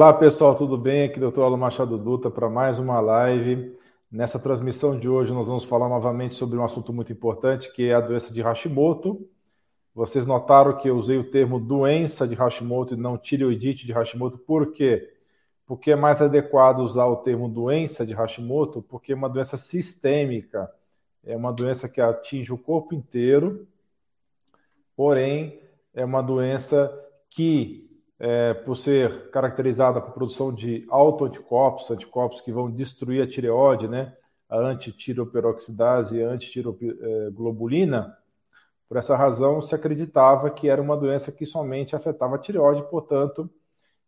Olá pessoal, tudo bem? Aqui é o Dr. Alan Machado Dutra para mais uma live. Nessa transmissão de hoje nós vamos falar novamente sobre um assunto muito importante que é a doença de Hashimoto. Vocês notaram que eu usei o termo doença de Hashimoto e não tireoidite de Hashimoto, por quê? Porque é mais adequado usar o termo doença de Hashimoto, porque é uma doença sistêmica, é uma doença que atinge o corpo inteiro, porém é uma doença que é, por ser caracterizada por produção de autoanticorpos, anticorpos que vão destruir a tireoide, né? a antitiroperoxidase e a antitiroglobulina. Por essa razão, se acreditava que era uma doença que somente afetava a tireoide, portanto,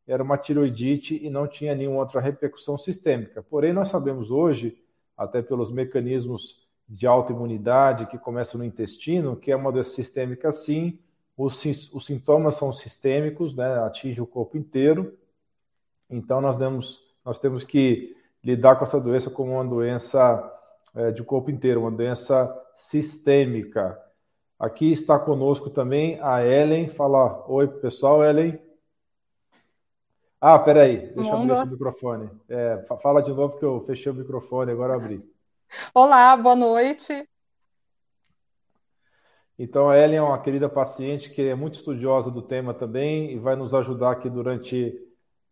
era uma tiroidite e não tinha nenhuma outra repercussão sistêmica. Porém, nós sabemos hoje, até pelos mecanismos de autoimunidade que começam no intestino, que é uma doença sistêmica sim, os, os sintomas são sistêmicos, né, atinge o corpo inteiro. Então, nós, demos, nós temos que lidar com essa doença como uma doença é, de corpo inteiro, uma doença sistêmica. Aqui está conosco também a Ellen. Fala oi, pessoal, Ellen. Ah, peraí, deixa eu abrir o microfone. É, fala de novo que eu fechei o microfone, agora abri. Olá, boa noite. Então, a Ellen é uma querida paciente que é muito estudiosa do tema também e vai nos ajudar aqui durante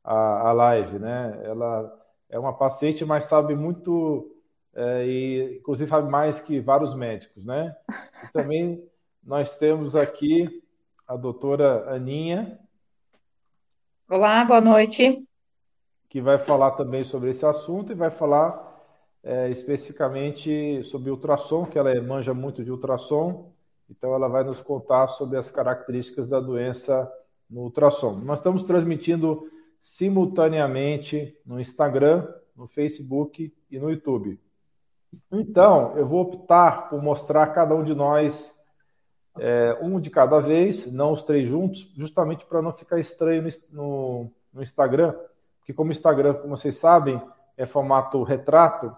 a, a live, né? Ela é uma paciente, mas sabe muito, é, e inclusive sabe mais que vários médicos, né? E também nós temos aqui a doutora Aninha. Olá, boa noite. Que vai falar também sobre esse assunto e vai falar é, especificamente sobre ultrassom, que ela manja muito de ultrassom então, ela vai nos contar sobre as características da doença no ultrassom. Nós estamos transmitindo simultaneamente no Instagram, no Facebook e no YouTube. Então, eu vou optar por mostrar cada um de nós é, um de cada vez, não os três juntos, justamente para não ficar estranho no, no Instagram, porque como o Instagram, como vocês sabem, é formato retrato,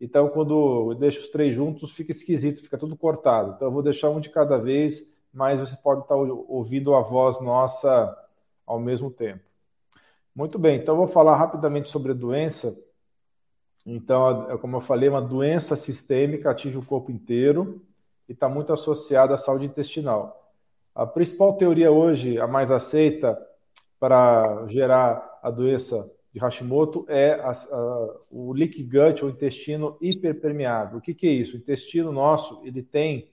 então, quando eu deixo os três juntos, fica esquisito, fica tudo cortado. Então, eu vou deixar um de cada vez, mas você pode estar ouvindo a voz nossa ao mesmo tempo. Muito bem, então eu vou falar rapidamente sobre a doença. Então, é como eu falei, uma doença sistêmica atinge o corpo inteiro e está muito associada à saúde intestinal. A principal teoria hoje, a mais aceita para gerar a doença de Hashimoto é a, a, o leaky gut, ou intestino hiperpermeável. O que, que é isso? O intestino nosso, ele tem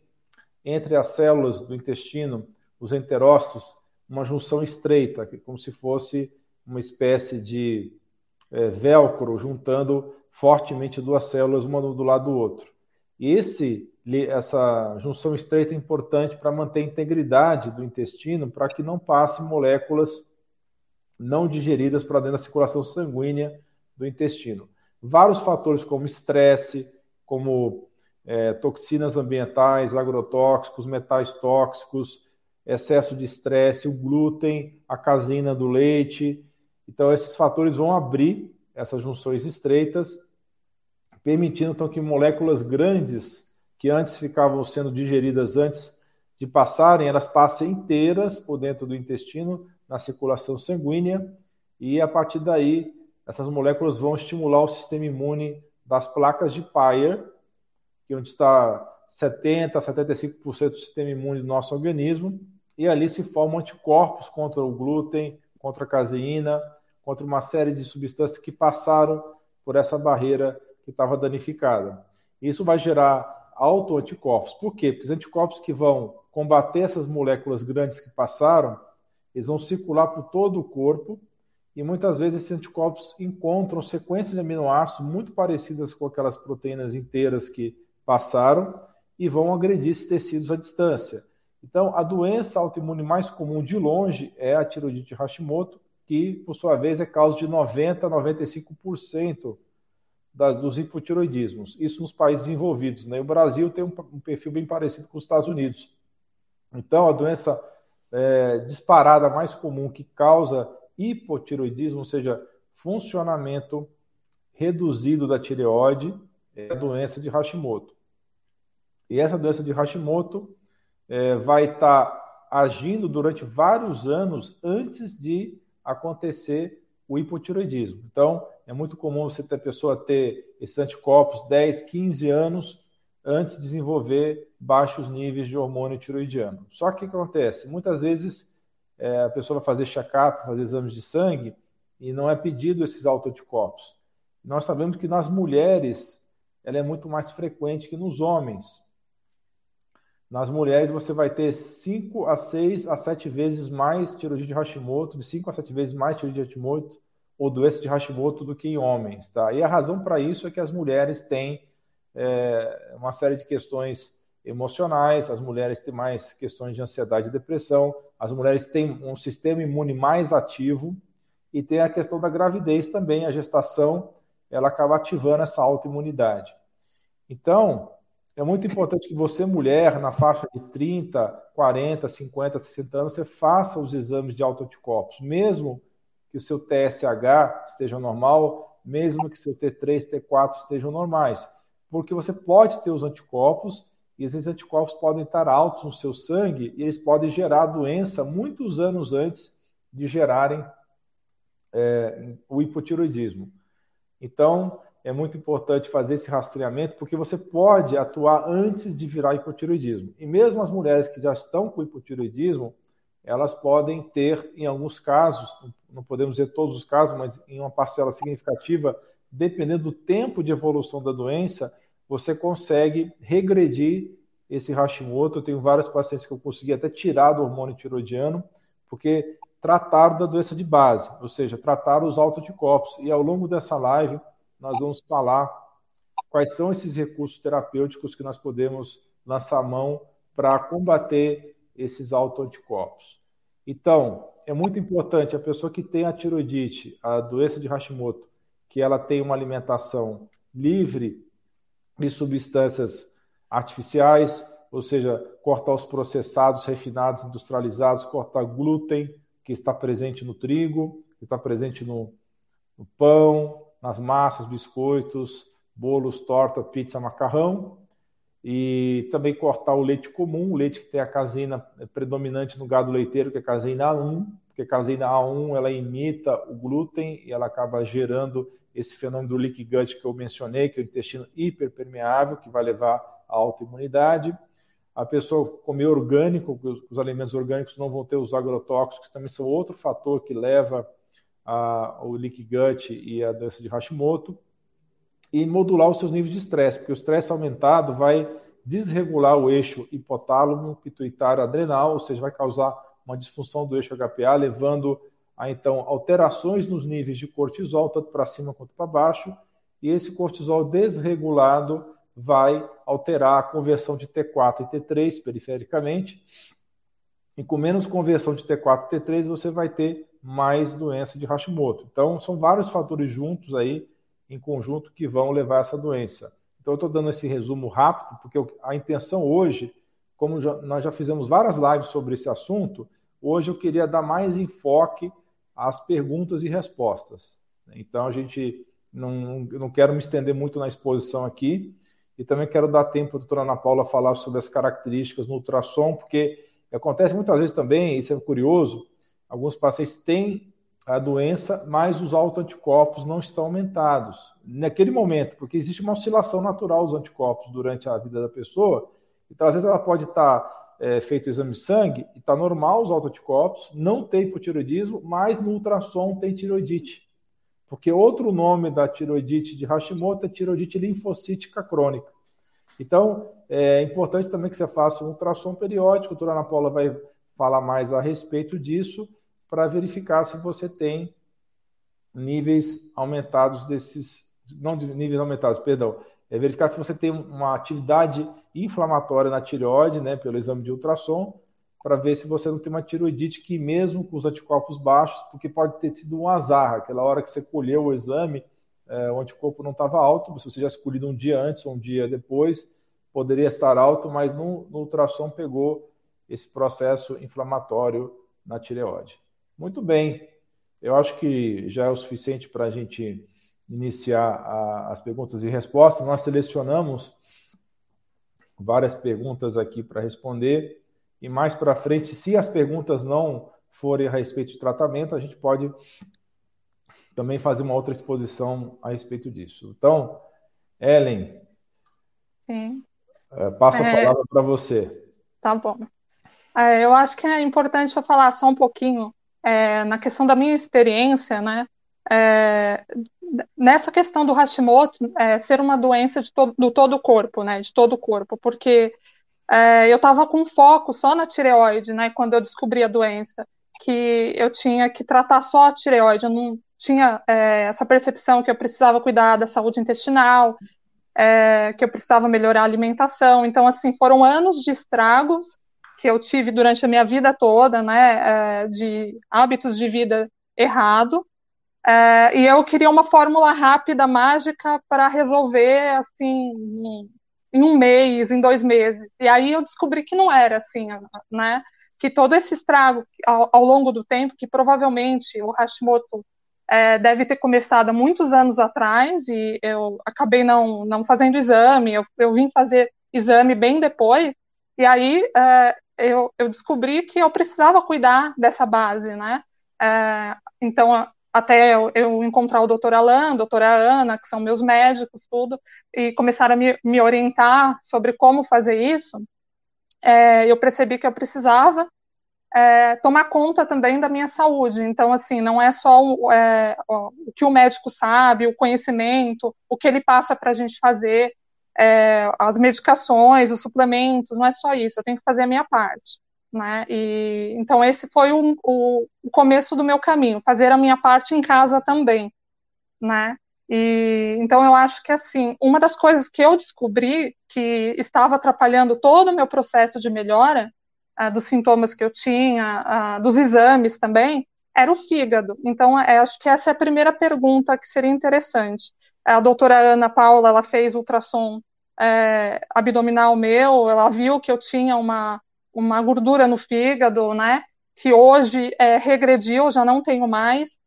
entre as células do intestino, os enterócitos, uma junção estreita, que como se fosse uma espécie de é, velcro juntando fortemente duas células, uma do lado do outro. E esse, essa junção estreita é importante para manter a integridade do intestino, para que não passe moléculas não digeridas para dentro da circulação sanguínea do intestino. Vários fatores como estresse, como é, toxinas ambientais, agrotóxicos, metais tóxicos, excesso de estresse, o glúten, a caseína do leite. Então, esses fatores vão abrir essas junções estreitas, permitindo então que moléculas grandes que antes ficavam sendo digeridas antes de passarem, elas passem inteiras por dentro do intestino na circulação sanguínea e a partir daí essas moléculas vão estimular o sistema imune das placas de Peyer, que é onde está 70 a 75% do sistema imune do nosso organismo, e ali se formam anticorpos contra o glúten, contra a caseína, contra uma série de substâncias que passaram por essa barreira que estava danificada. Isso vai gerar autoanticorpos. Por quê? Porque os anticorpos que vão combater essas moléculas grandes que passaram, eles vão circular por todo o corpo e muitas vezes esses anticorpos encontram sequências de aminoácidos muito parecidas com aquelas proteínas inteiras que passaram e vão agredir esses tecidos à distância. Então, a doença autoimune mais comum de longe é a tiroidite Hashimoto, que, por sua vez, é causa de 90% a 95% das, dos hipotiroidismos. Isso nos países desenvolvidos. Né? O Brasil tem um, um perfil bem parecido com os Estados Unidos. Então, a doença é, disparada mais comum que causa hipotiroidismo, ou seja, funcionamento reduzido da tireoide, é a doença de Hashimoto. E essa doença de Hashimoto é, vai estar tá agindo durante vários anos antes de acontecer o hipotiroidismo. Então, é muito comum você ter a pessoa ter esses anticorpos 10, 15 anos antes de desenvolver baixos níveis de hormônio tiroidiano. Só que o que acontece? Muitas vezes é, a pessoa vai fazer check-up, fazer exames de sangue e não é pedido esses autoanticorpos. Nós sabemos que nas mulheres ela é muito mais frequente que nos homens. Nas mulheres você vai ter 5 a 6 a 7 vezes mais tiroidite de Hashimoto, de 5 a 7 vezes mais tiroidite de Hashimoto ou doença de Hashimoto do que em homens, tá? E a razão para isso é que as mulheres têm é, uma série de questões emocionais, as mulheres têm mais questões de ansiedade e depressão, as mulheres têm um sistema imune mais ativo e tem a questão da gravidez também, a gestação, ela acaba ativando essa autoimunidade. Então, é muito importante que você, mulher, na faixa de 30, 40, 50, 60 anos, você faça os exames de autoanticorpos, mesmo que o seu TSH esteja normal, mesmo que seu T3, T4 estejam normais, porque você pode ter os anticorpos e esses anticorpos podem estar altos no seu sangue e eles podem gerar doença muitos anos antes de gerarem é, o hipotiroidismo. Então, é muito importante fazer esse rastreamento, porque você pode atuar antes de virar hipotiroidismo. E mesmo as mulheres que já estão com hipotiroidismo, elas podem ter, em alguns casos, não podemos dizer todos os casos, mas em uma parcela significativa, dependendo do tempo de evolução da doença, você consegue regredir esse Hashimoto. Eu tenho vários pacientes que eu consegui até tirar do hormônio tiroidiano, porque trataram da doença de base, ou seja, trataram os autoanticorpos. E ao longo dessa live, nós vamos falar quais são esses recursos terapêuticos que nós podemos lançar mão para combater esses autoanticorpos. Então, é muito importante a pessoa que tem a tiroidite, a doença de Hashimoto, que ela tem uma alimentação livre de substâncias artificiais, ou seja, cortar os processados, refinados, industrializados, cortar glúten que está presente no trigo, que está presente no, no pão, nas massas, biscoitos, bolos, torta, pizza, macarrão. E também cortar o leite comum, o leite que tem a caseína predominante no gado leiteiro, que é a caseína A1, porque a caseína A1 ela imita o glúten e ela acaba gerando esse fenômeno do leak gut que eu mencionei, que é o intestino hiperpermeável, que vai levar à autoimunidade. A pessoa comer orgânico, os alimentos orgânicos não vão ter os agrotóxicos, também são outro fator que leva a, o leak gut e a doença de Hashimoto, e modular os seus níveis de estresse, porque o estresse aumentado vai desregular o eixo hipotálamo, pituitário, adrenal, ou seja, vai causar uma disfunção do eixo HPA, levando a então alterações nos níveis de cortisol, tanto para cima quanto para baixo, e esse cortisol desregulado vai alterar a conversão de T4 e T3 perifericamente, e com menos conversão de T4 e T3 você vai ter mais doença de Hashimoto. Então, são vários fatores juntos aí, em conjunto, que vão levar a essa doença. Então, eu estou dando esse resumo rápido, porque a intenção hoje, como já, nós já fizemos várias lives sobre esse assunto, hoje eu queria dar mais enfoque às perguntas e respostas. Então, a gente não, não quero me estender muito na exposição aqui, e também quero dar tempo para a doutora Ana Paula falar sobre as características no ultrassom, porque acontece muitas vezes também, isso é curioso, alguns pacientes têm a doença, mas os autoanticorpos não estão aumentados naquele momento, porque existe uma oscilação natural dos anticorpos durante a vida da pessoa. Então, às vezes, ela pode estar é, feito o exame de sangue e está normal os autoanticorpos, não tem hipotiroidismo, mas no ultrassom tem tiroidite. Porque outro nome da tiroidite de Hashimoto é tiroidite linfocítica crônica. Então, é importante também que você faça um ultrassom periódico. A doutora Ana Paula vai falar mais a respeito disso para verificar se você tem níveis aumentados desses, não níveis aumentados, perdão, é verificar se você tem uma atividade inflamatória na tireoide, né, pelo exame de ultrassom, para ver se você não tem uma tiroidite que mesmo com os anticorpos baixos, porque pode ter sido um azar, aquela hora que você colheu o exame, é, o anticorpo não estava alto, se você já escolhido um dia antes ou um dia depois, poderia estar alto, mas no, no ultrassom pegou esse processo inflamatório na tireoide. Muito bem. Eu acho que já é o suficiente para a gente iniciar a, as perguntas e respostas. Nós selecionamos várias perguntas aqui para responder. E mais para frente, se as perguntas não forem a respeito de tratamento, a gente pode também fazer uma outra exposição a respeito disso. Então, Ellen, Sim. É, passo a é. palavra para você. Tá bom. É, eu acho que é importante eu falar só um pouquinho é, na questão da minha experiência, né? Nessa questão do Hashimoto é, ser uma doença de to do todo o corpo, né? De todo o corpo, porque é, eu estava com foco só na tireoide, né? Quando eu descobri a doença, que eu tinha que tratar só a tireoide, eu não tinha é, essa percepção que eu precisava cuidar da saúde intestinal, é, que eu precisava melhorar a alimentação. Então, assim, foram anos de estragos que eu tive durante a minha vida toda, né, é, de hábitos de vida errado, é, e eu queria uma fórmula rápida, mágica, para resolver, assim, em um mês, em dois meses. E aí eu descobri que não era assim, né, que todo esse estrago ao, ao longo do tempo, que provavelmente o Hashimoto é, deve ter começado há muitos anos atrás e eu acabei não, não fazendo exame, eu, eu vim fazer exame bem depois, e aí é, eu, eu descobri que eu precisava cuidar dessa base, né? É, então, até eu, eu, encontrar o doutor Alain, doutora Ana, que são meus médicos, tudo, e começaram a me, me orientar sobre como fazer isso, é, eu percebi que eu precisava é, tomar conta também da minha saúde. Então, assim, não é só o, é, o que o médico sabe, o conhecimento, o que ele passa para a gente fazer, é, as medicações, os suplementos, não é só isso, eu tenho que fazer a minha parte. Né? E, então, esse foi o, o, o começo do meu caminho, fazer a minha parte em casa também. Né? E, então, eu acho que, assim, uma das coisas que eu descobri que estava atrapalhando todo o meu processo de melhora ah, dos sintomas que eu tinha, ah, dos exames também, era o fígado. Então, é, acho que essa é a primeira pergunta que seria interessante. A doutora Ana Paula, ela fez ultrassom é, abdominal meu, ela viu que eu tinha uma, uma gordura no fígado, né, que hoje é, regrediu, já não tenho mais,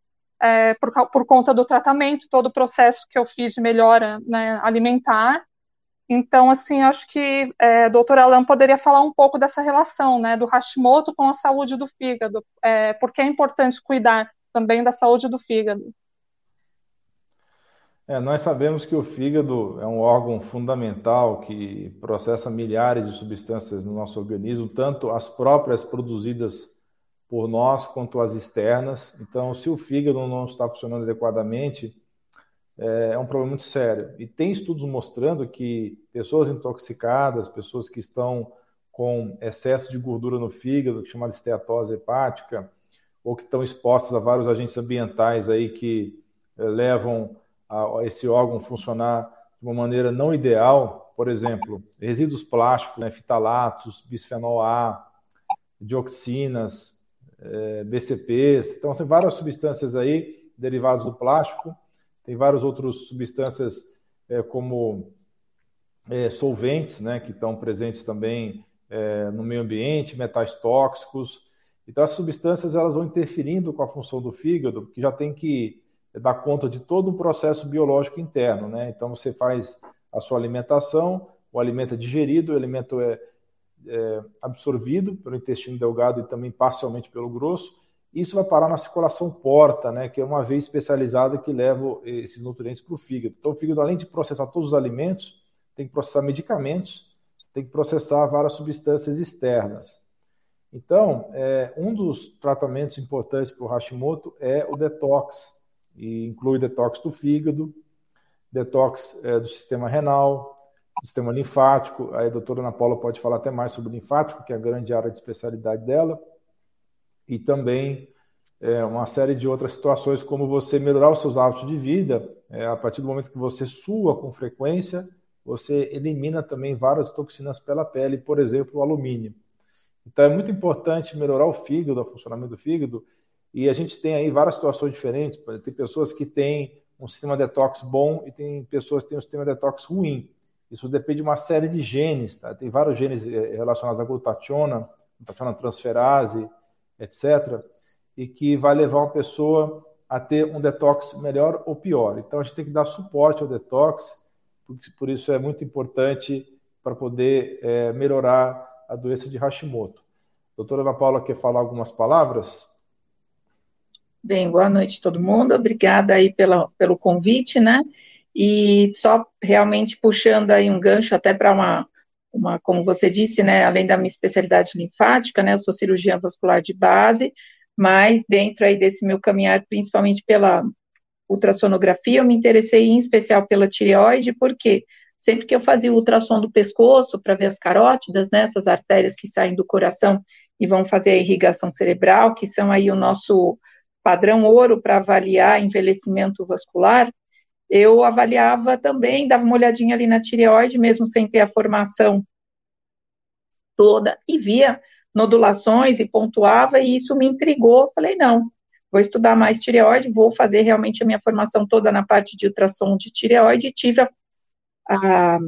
é, por, por conta do tratamento, todo o processo que eu fiz de melhora né, alimentar, então, assim, acho que é, doutora Alan poderia falar um pouco dessa relação, né, do Hashimoto com a saúde do fígado, é, porque é importante cuidar também da saúde do fígado. É, nós sabemos que o fígado é um órgão fundamental que processa milhares de substâncias no nosso organismo, tanto as próprias produzidas por nós quanto as externas. Então, se o fígado não está funcionando adequadamente, é, é um problema muito sério. E tem estudos mostrando que pessoas intoxicadas, pessoas que estão com excesso de gordura no fígado, chamada esteatose hepática, ou que estão expostas a vários agentes ambientais aí que é, levam a, esse órgão funcionar de uma maneira não ideal, por exemplo, resíduos plásticos, né, fitalatos, bisfenol A, dioxinas, é, BCPs, então tem várias substâncias aí derivadas do plástico tem várias outras substâncias é, como é, solventes, né, que estão presentes também é, no meio ambiente, metais tóxicos. Então, as substâncias elas vão interferindo com a função do fígado, que já tem que dar conta de todo um processo biológico interno. Né? Então, você faz a sua alimentação, o alimento é digerido, o alimento é, é absorvido pelo intestino delgado e também parcialmente pelo grosso, isso vai parar na circulação porta, né, que é uma veia especializada que leva esses nutrientes para o fígado. Então, o fígado, além de processar todos os alimentos, tem que processar medicamentos, tem que processar várias substâncias externas. Então, é, um dos tratamentos importantes para o Hashimoto é o detox, e inclui detox do fígado, detox é, do sistema renal, do sistema linfático. Aí a doutora Ana Paula pode falar até mais sobre o linfático, que é a grande área de especialidade dela e também é, uma série de outras situações, como você melhorar os seus hábitos de vida. É, a partir do momento que você sua com frequência, você elimina também várias toxinas pela pele, por exemplo, o alumínio. Então é muito importante melhorar o fígado, o funcionamento do fígado, e a gente tem aí várias situações diferentes. Tem pessoas que têm um sistema detox bom e tem pessoas que têm um sistema detox ruim. Isso depende de uma série de genes, tá? Tem vários genes é, relacionados à glutationa, glutationa transferase, etc., e que vai levar uma pessoa a ter um detox melhor ou pior. Então a gente tem que dar suporte ao detox, por isso é muito importante para poder é, melhorar a doença de Hashimoto. Doutora Ana Paula quer falar algumas palavras? Bem, boa noite todo mundo. Obrigada aí pela, pelo convite, né? E só realmente puxando aí um gancho até para uma, uma, como você disse, né, além da minha especialidade linfática, né, eu sou cirurgiã vascular de base, mas dentro aí desse meu caminhar, principalmente pela ultrassonografia, eu me interessei em especial pela tireoide, porque sempre que eu fazia o ultrassom do pescoço para ver as carótidas, né, essas artérias que saem do coração e vão fazer a irrigação cerebral, que são aí o nosso padrão ouro para avaliar envelhecimento vascular, eu avaliava também, dava uma olhadinha ali na tireoide, mesmo sem ter a formação toda, e via nodulações e pontuava, e isso me intrigou. Falei, não, vou estudar mais tireoide, vou fazer realmente a minha formação toda na parte de ultrassom de tireoide, e tive a, a,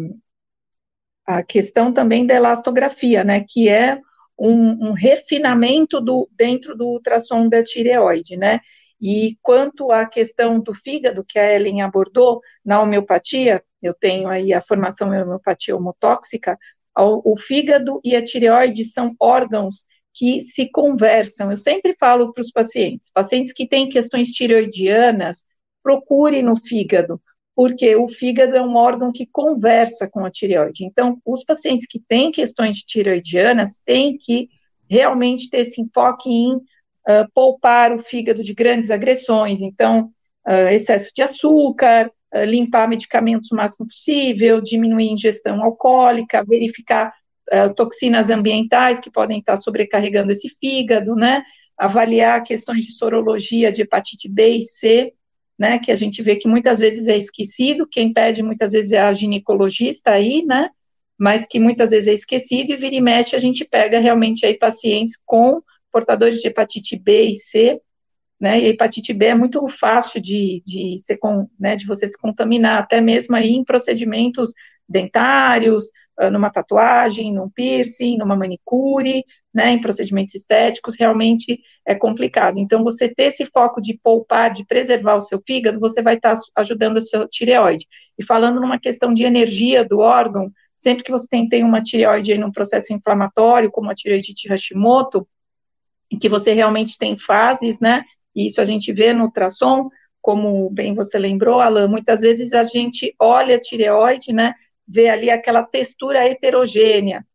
a questão também da elastografia, né, que é um, um refinamento do, dentro do ultrassom da tireoide, né, e quanto à questão do fígado, que a Ellen abordou, na homeopatia, eu tenho aí a formação em homeopatia homotóxica, o fígado e a tireoide são órgãos que se conversam. Eu sempre falo para os pacientes, pacientes que têm questões tireoidianas, procure no fígado, porque o fígado é um órgão que conversa com a tireoide. Então, os pacientes que têm questões tireoidianas têm que realmente ter esse enfoque em uh, poupar o fígado de grandes agressões, então, uh, excesso de açúcar, uh, limpar medicamentos o máximo possível, diminuir a ingestão alcoólica, verificar toxinas ambientais que podem estar sobrecarregando esse fígado, né? Avaliar questões de sorologia de hepatite B e C, né? Que a gente vê que muitas vezes é esquecido, quem pede muitas vezes é a ginecologista aí, né? Mas que muitas vezes é esquecido e vira e mexe a gente pega realmente aí pacientes com portadores de hepatite B e C, né, e a hepatite B é muito fácil de, de, ser, né, de você se contaminar, até mesmo aí em procedimentos dentários, ah, numa tatuagem, num piercing, numa manicure, né, em procedimentos estéticos, realmente é complicado. Então, você ter esse foco de poupar, de preservar o seu fígado, você vai estar ajudando o seu tireoide. E falando numa questão de energia do órgão, sempre que você tem, tem uma tireoide aí num processo inflamatório, como a tireoidite Hashimoto, em que você realmente tem fases, né? E isso a gente vê no ultrassom, como bem você lembrou, Alan, muitas vezes a gente olha a tireoide, né? Vê ali aquela textura heterogênea.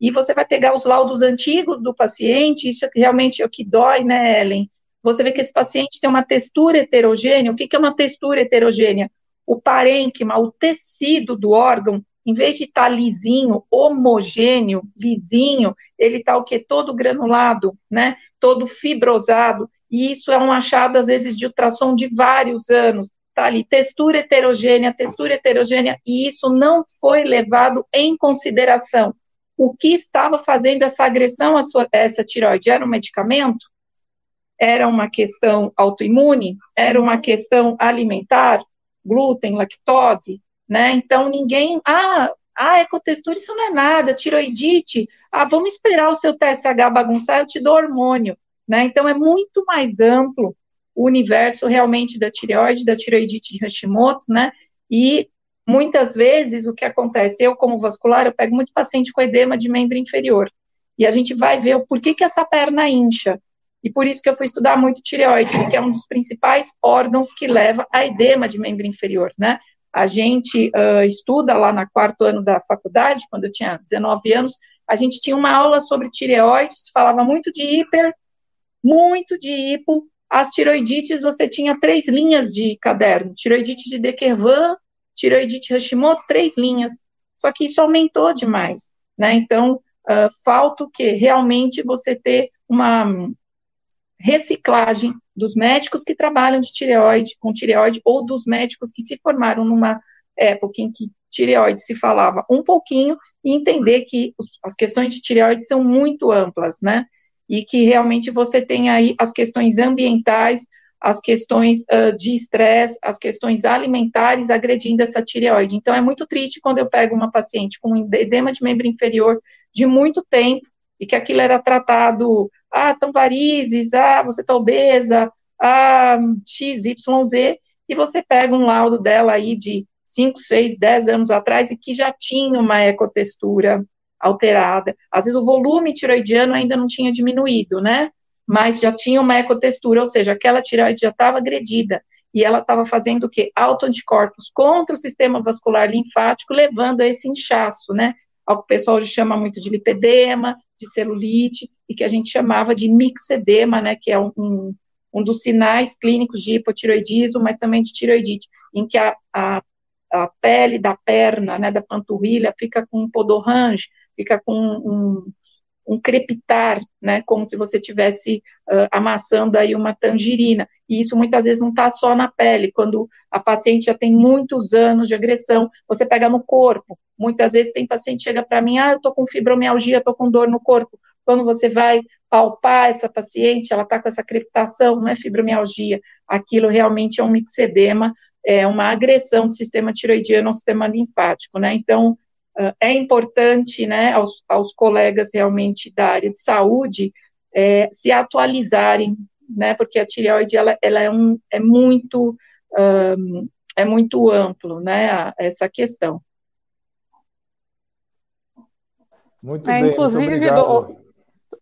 E você vai pegar os laudos antigos do paciente, isso realmente é o que dói, né, Ellen? Você vê que esse paciente tem uma textura heterogênea. O que, que é uma textura heterogênea? O parênquima, o tecido do órgão, em vez de estar tá lisinho, homogêneo, lisinho, ele está o que? Todo granulado, né? Todo fibrosado. E isso é um achado, às vezes, de ultrassom de vários anos. Está ali, textura heterogênea, textura heterogênea, e isso não foi levado em consideração. O que estava fazendo essa agressão a, sua, essa tiroide? Era um medicamento? Era uma questão autoimune? Era uma questão alimentar? Glúten, lactose? né? Então ninguém, ah, ah, ecotextura isso não é nada, tiroidite, ah, vamos esperar o seu TSH bagunçar, eu te dou hormônio, né? Então é muito mais amplo o universo realmente da tireoide, da tiroidite de Hashimoto, né? E muitas vezes o que acontece, eu como vascular, eu pego muito paciente com edema de membro inferior, e a gente vai ver o porquê que essa perna incha, e por isso que eu fui estudar muito tireoide, que é um dos principais órgãos que leva a edema de membro inferior, né? A gente uh, estuda lá na quarto ano da faculdade, quando eu tinha 19 anos, a gente tinha uma aula sobre tireoide, se falava muito de hiper, muito de hipo. As tiroidites, você tinha três linhas de caderno: tiroidite de Dequervan, tiroidite Hashimoto, três linhas. Só que isso aumentou demais, né? Então, uh, falta o quê? Realmente você ter uma reciclagem dos médicos que trabalham de tireoide, com tireoide, ou dos médicos que se formaram numa época em que tireoide se falava um pouquinho, e entender que as questões de tireoide são muito amplas, né? E que realmente você tem aí as questões ambientais, as questões uh, de estresse, as questões alimentares agredindo essa tireoide. Então, é muito triste quando eu pego uma paciente com edema de membro inferior de muito tempo, e que aquilo era tratado ah, são varizes, ah, você está obesa, ah, X, Y, Z, e você pega um laudo dela aí de 5, 6, 10 anos atrás e que já tinha uma ecotextura alterada. Às vezes o volume tiroidiano ainda não tinha diminuído, né? Mas já tinha uma ecotextura, ou seja, aquela tireoide já estava agredida e ela estava fazendo o quê? Autoanticorpos contra o sistema vascular linfático, levando a esse inchaço, né? Ao que o pessoal chama muito de lipedema, de celulite, e que a gente chamava de mixedema, né? Que é um, um, dos sinais clínicos de hipotiroidismo, mas também de tiroidite, em que a, a, a pele da perna, né, da panturrilha, fica com um podorrange, fica com um, um crepitar, né, como se você tivesse uh, amassando aí uma tangerina. E isso muitas vezes não está só na pele, quando a paciente já tem muitos anos de agressão, você pega no corpo. Muitas vezes tem paciente que chega para mim, ah, eu estou com fibromialgia, estou com dor no corpo. Quando você vai palpar essa paciente, ela está com essa crepitação, não é fibromialgia, aquilo realmente é um mixedema, é uma agressão do sistema tiroidiano ao sistema linfático, né? Então, é importante, né, aos, aos, colegas realmente da área de saúde é, se atualizarem, né, porque a tireoide, ela, ela é, um, é muito, um, é muito amplo, né, a, essa questão. Muito é, bem, inclusive, muito do,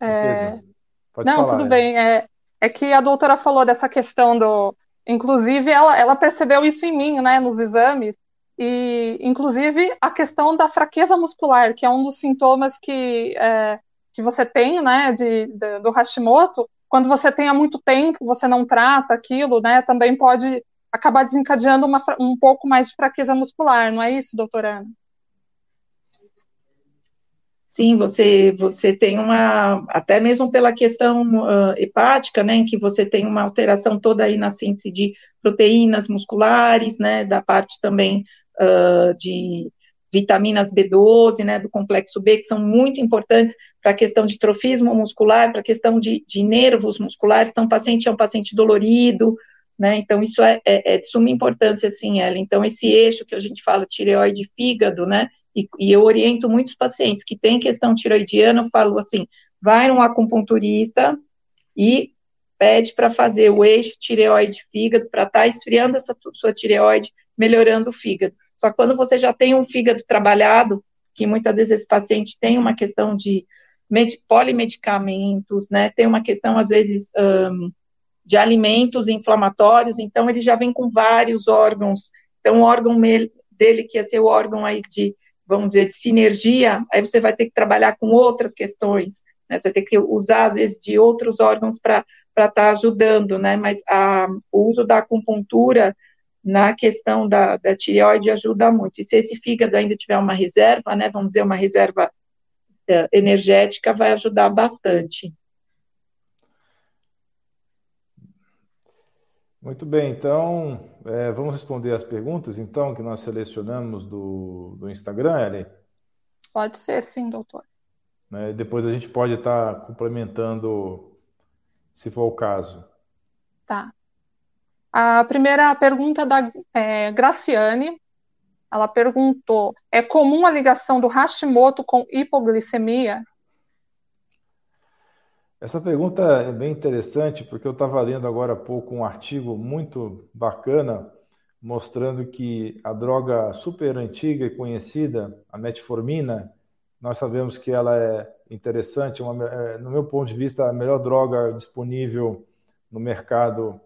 é, não, falar, tudo é. bem. É, é que a doutora falou dessa questão do. Inclusive, ela, ela percebeu isso em mim, né, nos exames, e, inclusive, a questão da fraqueza muscular, que é um dos sintomas que, é, que você tem, né, de, de, do Hashimoto, quando você tem há muito tempo, você não trata aquilo, né, também pode acabar desencadeando uma, um pouco mais de fraqueza muscular, não é isso, doutora Ana? Sim, você, você tem uma, até mesmo pela questão uh, hepática, né, em que você tem uma alteração toda aí na síntese de proteínas musculares, né, da parte também uh, de vitaminas B12, né, do complexo B, que são muito importantes para a questão de trofismo muscular, para a questão de, de, nervos musculares. Então, o paciente é um paciente dolorido, né, então isso é, é, é de suma importância, sim, ela. Então, esse eixo que a gente fala, tireoide fígado, né, e, e eu oriento muitos pacientes que têm questão tiroidiana, eu falo assim, vai num acupunturista e pede para fazer o eixo tireoide-fígado, para estar tá esfriando essa sua tireoide, melhorando o fígado. Só que quando você já tem um fígado trabalhado, que muitas vezes esse paciente tem uma questão de polimedicamentos, né, tem uma questão, às vezes, um, de alimentos inflamatórios, então ele já vem com vários órgãos, então o órgão dele, que ser o órgão aí de, vamos dizer, de sinergia, aí você vai ter que trabalhar com outras questões, né, você vai ter que usar, às vezes, de outros órgãos para estar tá ajudando, né, mas a, o uso da acupuntura, na questão da, da tireoide ajuda muito. E se esse fígado ainda tiver uma reserva, né, vamos dizer, uma reserva uh, energética, vai ajudar bastante. Muito bem, então é, vamos responder as perguntas, então, que nós selecionamos do, do Instagram, Eli? Pode ser, sim, doutor. É, depois a gente pode estar complementando, se for o caso. Tá. A primeira pergunta da é, Graciane, ela perguntou: é comum a ligação do Hashimoto com hipoglicemia? Essa pergunta é bem interessante porque eu estava lendo agora há pouco um artigo muito bacana mostrando que a droga super antiga e conhecida, a metformina, nós sabemos que ela é interessante, uma, é, no meu ponto de vista, a melhor droga disponível no mercado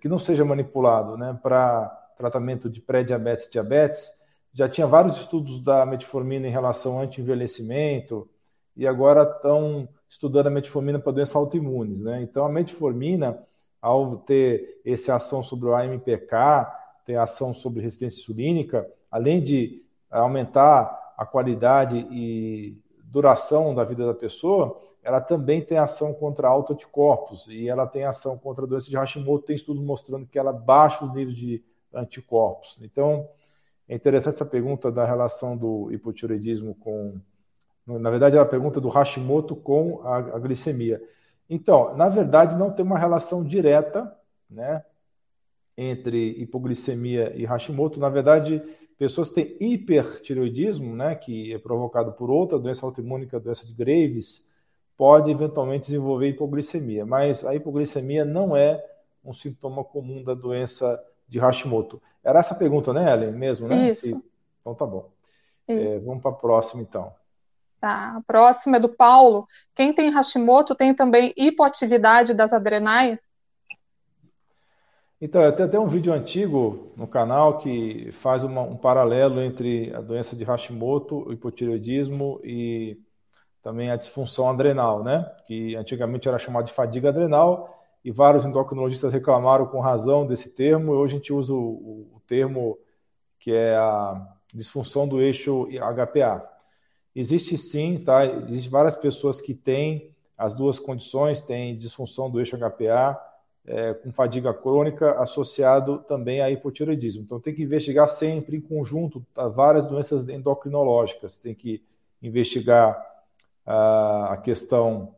que não seja manipulado né, para tratamento de pré-diabetes e diabetes. Já tinha vários estudos da metformina em relação ao anti-envelhecimento e agora estão estudando a metformina para doenças autoimunes. Né? Então, a metformina, ao ter essa ação sobre o AMPK, ter ação sobre resistência insulínica, além de aumentar a qualidade e duração da vida da pessoa, ela também tem ação contra autoanticorpos e ela tem ação contra a doença de Hashimoto. Tem estudos mostrando que ela baixa os níveis de anticorpos. Então, é interessante essa pergunta da relação do hipotiroidismo com. Na verdade, é a pergunta do Hashimoto com a, a glicemia. Então, na verdade, não tem uma relação direta né, entre hipoglicemia e Hashimoto. Na verdade, pessoas que têm hipertiroidismo, né, que é provocado por outra doença autoimune, que é a doença de Graves, pode eventualmente desenvolver hipoglicemia, mas a hipoglicemia não é um sintoma comum da doença de Hashimoto. Era essa a pergunta, né, Ellen? Mesmo, né? Isso. Então tá bom. É, vamos para a próxima, então. Tá, a próxima é do Paulo. Quem tem Hashimoto tem também hipoatividade das adrenais? Então, eu tenho até um vídeo antigo no canal que faz uma, um paralelo entre a doença de Hashimoto, o hipotireoidismo e também a disfunção adrenal, né? Que antigamente era chamado de fadiga adrenal e vários endocrinologistas reclamaram com razão desse termo. Hoje a gente usa o, o termo que é a disfunção do eixo HPA. Existe sim, tá? Existem várias pessoas que têm as duas condições, têm disfunção do eixo HPA, é, com fadiga crônica, associado também a hipotiroidismo. Então tem que investigar sempre em conjunto tá? várias doenças endocrinológicas. Tem que investigar a, questão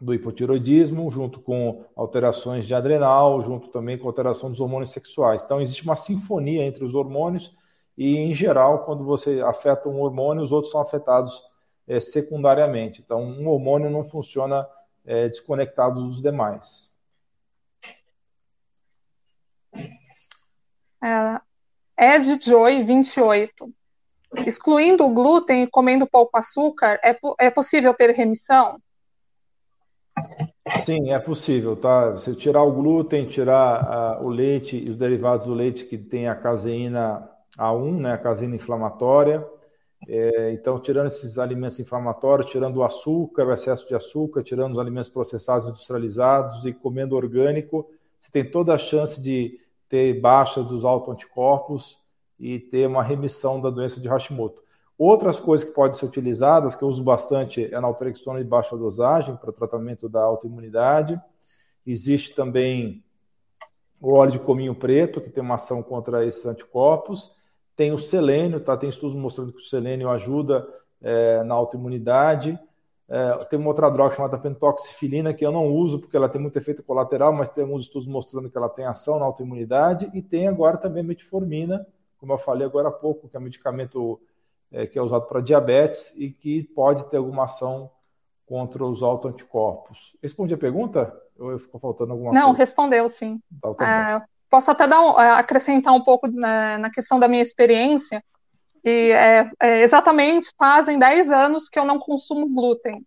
do hipotiroidismo, junto com alterações de adrenal, junto também com alteração dos hormônios sexuais. Então existe uma sinfonia entre os hormônios e, em geral, quando você afeta um hormônio, os outros são afetados é, secundariamente. Então, um hormônio não funciona é, desconectado dos demais. É, Ed Joy, 28. Excluindo o glúten e comendo pouco açúcar, é, é possível ter remissão? Sim, é possível, tá? Você tirar o glúten, tirar uh, o leite e os derivados do leite que tem a caseína a1, né, a caseína inflamatória. É, então, tirando esses alimentos inflamatórios, tirando o açúcar, o excesso de açúcar, tirando os alimentos processados industrializados e comendo orgânico, você tem toda a chance de ter baixa dos autoanticorpos e ter uma remissão da doença de Hashimoto. Outras coisas que podem ser utilizadas, que eu uso bastante, é naltrexona de baixa dosagem para tratamento da autoimunidade. Existe também o óleo de cominho preto, que tem uma ação contra esses anticorpos. Tem o selênio, tá? Tem estudos mostrando que o selênio ajuda é, na autoimunidade. É, tem uma outra droga chamada pentoxifilina, que eu não uso porque ela tem muito efeito colateral, mas tem alguns estudos mostrando que ela tem ação na autoimunidade. E tem agora também a metformina, como eu falei agora há pouco, que é um medicamento é, que é usado para diabetes e que pode ter alguma ação contra os autoanticorpos. Respondi a pergunta? Ou ficou faltando alguma não, coisa? Não, respondeu sim. Tá, tá Posso até dar um, é, acrescentar um pouco na, na, questão da minha experiência. E é, é, exatamente fazem 10 anos que eu não consumo glúten.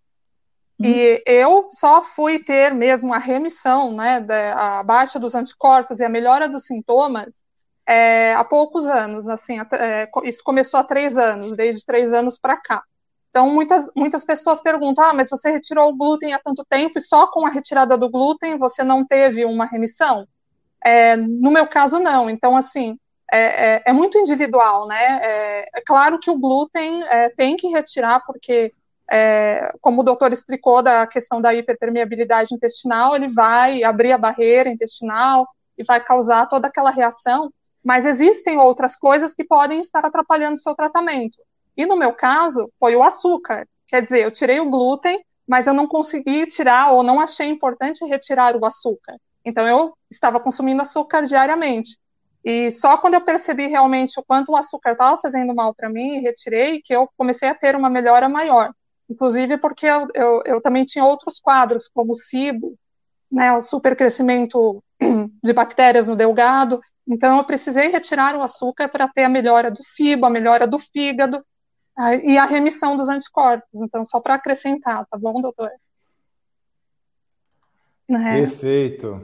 Uhum. E eu só fui ter mesmo a remissão, né, da, a baixa dos anticorpos e a melhora dos sintomas é, há poucos anos. Assim, é, isso começou há três anos, desde três anos para cá. Então, muitas, muitas pessoas perguntam: ah, mas você retirou o glúten há tanto tempo e só com a retirada do glúten você não teve uma remissão? É, no meu caso, não. Então, assim, é, é, é muito individual, né? É, é, claro que o glúten é, tem que retirar, porque, é, como o doutor explicou da questão da hiperpermeabilidade intestinal, ele vai abrir a barreira intestinal e vai causar toda aquela reação, mas existem outras coisas que podem estar atrapalhando o seu tratamento. E no meu caso, foi o açúcar. Quer dizer, eu tirei o glúten, mas eu não consegui tirar ou não achei importante retirar o açúcar. Então eu estava consumindo açúcar diariamente. E só quando eu percebi realmente o quanto o açúcar estava fazendo mal para mim e retirei, que eu comecei a ter uma melhora maior. Inclusive porque eu, eu, eu também tinha outros quadros, como o SIBO, né, o supercrescimento de bactérias no delgado. Então eu precisei retirar o açúcar para ter a melhora do SIBO, a melhora do fígado e a remissão dos anticorpos. Então, só para acrescentar, tá bom, doutor? É. Perfeito.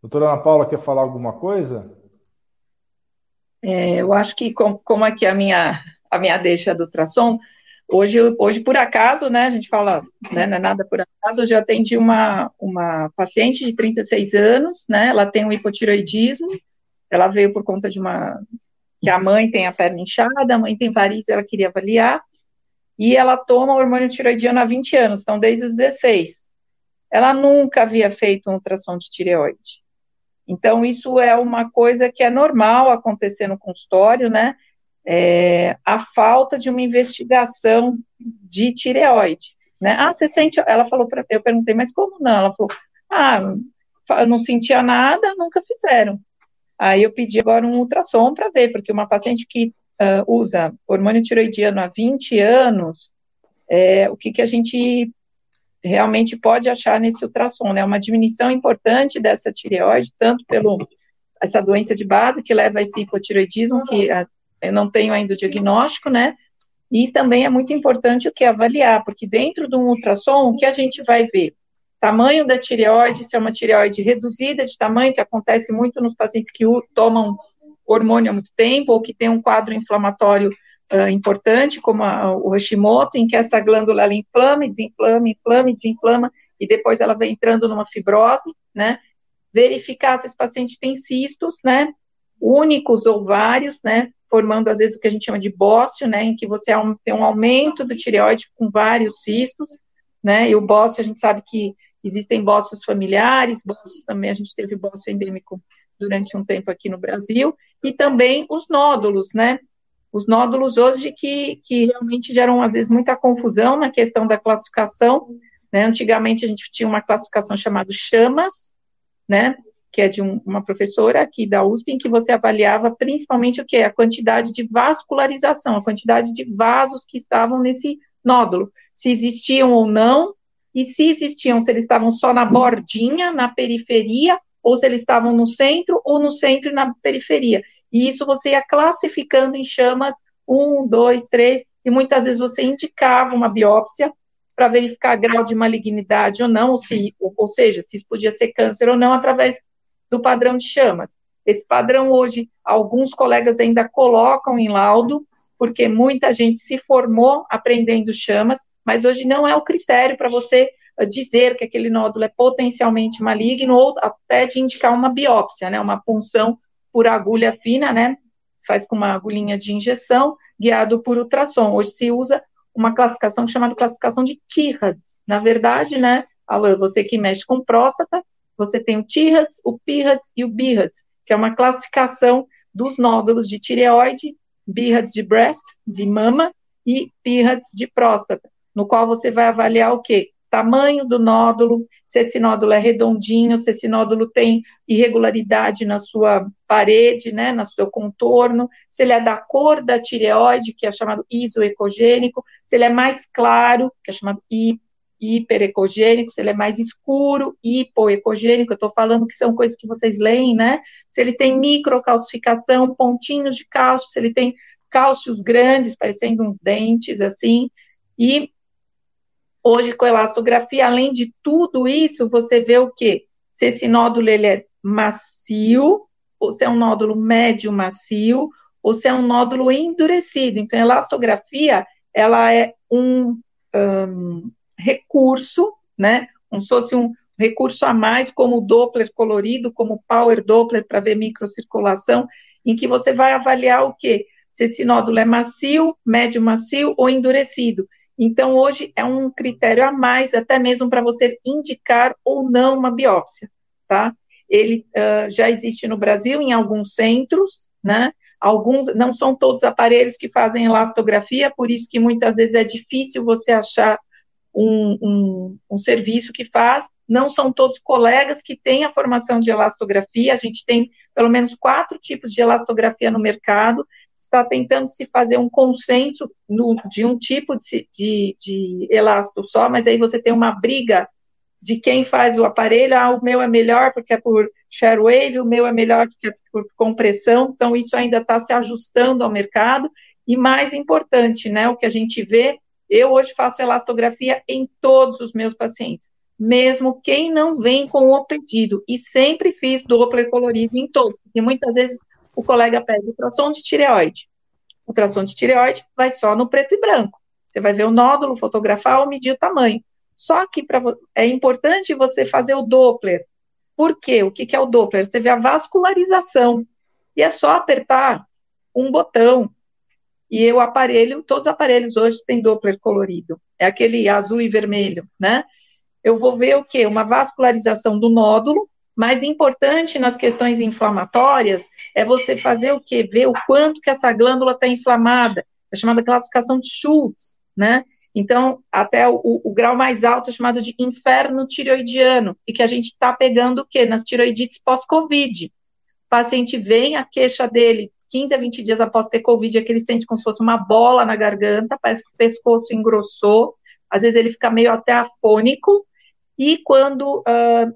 Doutora Ana Paula, quer falar alguma coisa? É, eu acho que, como, como aqui a minha, a minha deixa do ultrassom, hoje, hoje, por acaso, né, a gente fala, né, não é nada por acaso, eu já atendi uma, uma paciente de 36 anos, né, ela tem um hipotiroidismo, ela veio por conta de uma, que a mãe tem a perna inchada, a mãe tem varizes, ela queria avaliar, e ela toma hormônio tiroidiano há 20 anos, então desde os 16. Ela nunca havia feito um ultrassom de tireoide. Então, isso é uma coisa que é normal acontecer no consultório, né? É, a falta de uma investigação de tireoide, né? Ah, você sente? Ela falou para eu perguntei, mas como não? Ela falou, ah, eu não sentia nada, nunca fizeram. Aí eu pedi agora um ultrassom para ver, porque uma paciente que uh, usa hormônio tiroidiano há 20 anos, é, o que, que a gente realmente pode achar nesse ultrassom, né? Uma diminuição importante dessa tireoide, tanto pelo essa doença de base que leva a esse hipotireoidismo, que a, ah, eu não tenho ainda o diagnóstico, né? E também é muito importante o que avaliar, porque dentro de um ultrassom, o que a gente vai ver? Tamanho da tireoide, se é uma tireoide reduzida de tamanho, que acontece muito nos pacientes que tomam hormônio há muito tempo, ou que tem um quadro inflamatório uh, importante, como a, o Hashimoto, em que essa glândula ela inflama, desinflama, inflama, desinflama, e depois ela vai entrando numa fibrose, né? Verificar se esse paciente tem cistos, né? Únicos ou vários, né? formando às vezes o que a gente chama de bócio, né, em que você tem um aumento do tireoide com vários cistos, né, e o bócio a gente sabe que existem bócios familiares, bócios também, a gente teve bócio endêmico durante um tempo aqui no Brasil, e também os nódulos, né, os nódulos hoje que, que realmente geram às vezes muita confusão na questão da classificação, né, antigamente a gente tinha uma classificação chamada chamas, né, que é de um, uma professora aqui da USP, em que você avaliava principalmente o que? A quantidade de vascularização, a quantidade de vasos que estavam nesse nódulo, se existiam ou não, e se existiam, se eles estavam só na bordinha, na periferia, ou se eles estavam no centro, ou no centro e na periferia. E isso você ia classificando em chamas um, dois, três, e muitas vezes você indicava uma biópsia para verificar grau de malignidade ou não, ou, se, ou, ou seja, se isso podia ser câncer ou não, através do padrão de chamas. Esse padrão hoje, alguns colegas ainda colocam em laudo, porque muita gente se formou aprendendo chamas, mas hoje não é o critério para você eh, dizer que aquele nódulo é potencialmente maligno ou até de indicar uma biópsia, né, uma punção por agulha fina, né, faz com uma agulhinha de injeção, guiado por ultrassom. Hoje se usa uma classificação chamada classificação de TIRADS. Na verdade, né, Alan, você que mexe com próstata, você tem o TIRADS, o PIRADS e o BIRADS, que é uma classificação dos nódulos de tireoide, BIRADS de breast, de mama, e PIRADS de próstata, no qual você vai avaliar o quê? Tamanho do nódulo, se esse nódulo é redondinho, se esse nódulo tem irregularidade na sua parede, né, no seu contorno, se ele é da cor da tireoide, que é chamado isoecogênico, se ele é mais claro, que é chamado hiperecogênico, se ele é mais escuro, hipoecogênico, eu estou falando que são coisas que vocês leem, né? Se ele tem microcalcificação, pontinhos de cálcio, se ele tem cálcios grandes, parecendo uns dentes, assim, e hoje com elastografia, além de tudo isso, você vê o quê? Se esse nódulo ele é macio, ou se é um nódulo médio macio, ou se é um nódulo endurecido. Então, a elastografia, ela é um, um recurso, né? Como se um recurso a mais, como o Doppler colorido, como Power Doppler para ver microcirculação, em que você vai avaliar o quê? Se esse nódulo é macio, médio macio ou endurecido. Então, hoje é um critério a mais, até mesmo para você indicar ou não uma biópsia, tá? Ele uh, já existe no Brasil em alguns centros, né? Alguns, não são todos aparelhos que fazem elastografia, por isso que muitas vezes é difícil você achar um, um, um, serviço que faz, não são todos colegas que têm a formação de elastografia, a gente tem pelo menos quatro tipos de elastografia no mercado, está tentando se fazer um consenso no, de um tipo de, de, de elasto só, mas aí você tem uma briga de quem faz o aparelho, ah, o meu é melhor porque é por share wave, o meu é melhor porque é por compressão, então isso ainda está se ajustando ao mercado, e mais importante, né, o que a gente vê eu hoje faço elastografia em todos os meus pacientes, mesmo quem não vem com o pedido, e sempre fiz Doppler colorido em todos, porque muitas vezes o colega pede ultrassom de tireoide. O ultrassom de tireoide vai só no preto e branco. Você vai ver o nódulo, fotografar ou medir o tamanho. Só que pra, é importante você fazer o Doppler. Por quê? O que, que é o Doppler? Você vê a vascularização. E é só apertar um botão e o aparelho, todos os aparelhos hoje têm Doppler colorido, é aquele azul e vermelho, né? Eu vou ver o quê? Uma vascularização do nódulo, mais importante nas questões inflamatórias é você fazer o quê? Ver o quanto que essa glândula está inflamada, é chamada classificação de Schultz, né? Então, até o, o, grau mais alto é chamado de inferno tireoidiano, e que a gente está pegando o quê? Nas tiroidites pós-Covid. O paciente vem, a queixa dele 15 a 20 dias após ter Covid, é que ele sente como se fosse uma bola na garganta, parece que o pescoço engrossou, às vezes ele fica meio até afônico, e quando uh,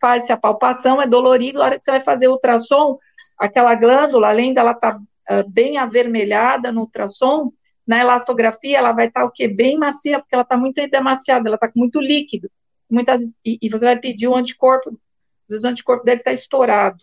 faz-se a palpação, é dolorido, a hora que você vai fazer o ultrassom, aquela glândula, além dela estar tá, uh, bem avermelhada no ultrassom, na elastografia ela vai estar o quê? Bem macia, porque ela está muito edemaciada, ela está com muito líquido. Muitas, e, e, você vai pedir um anticorpo, às vezes o anticorpo deve estar estourado.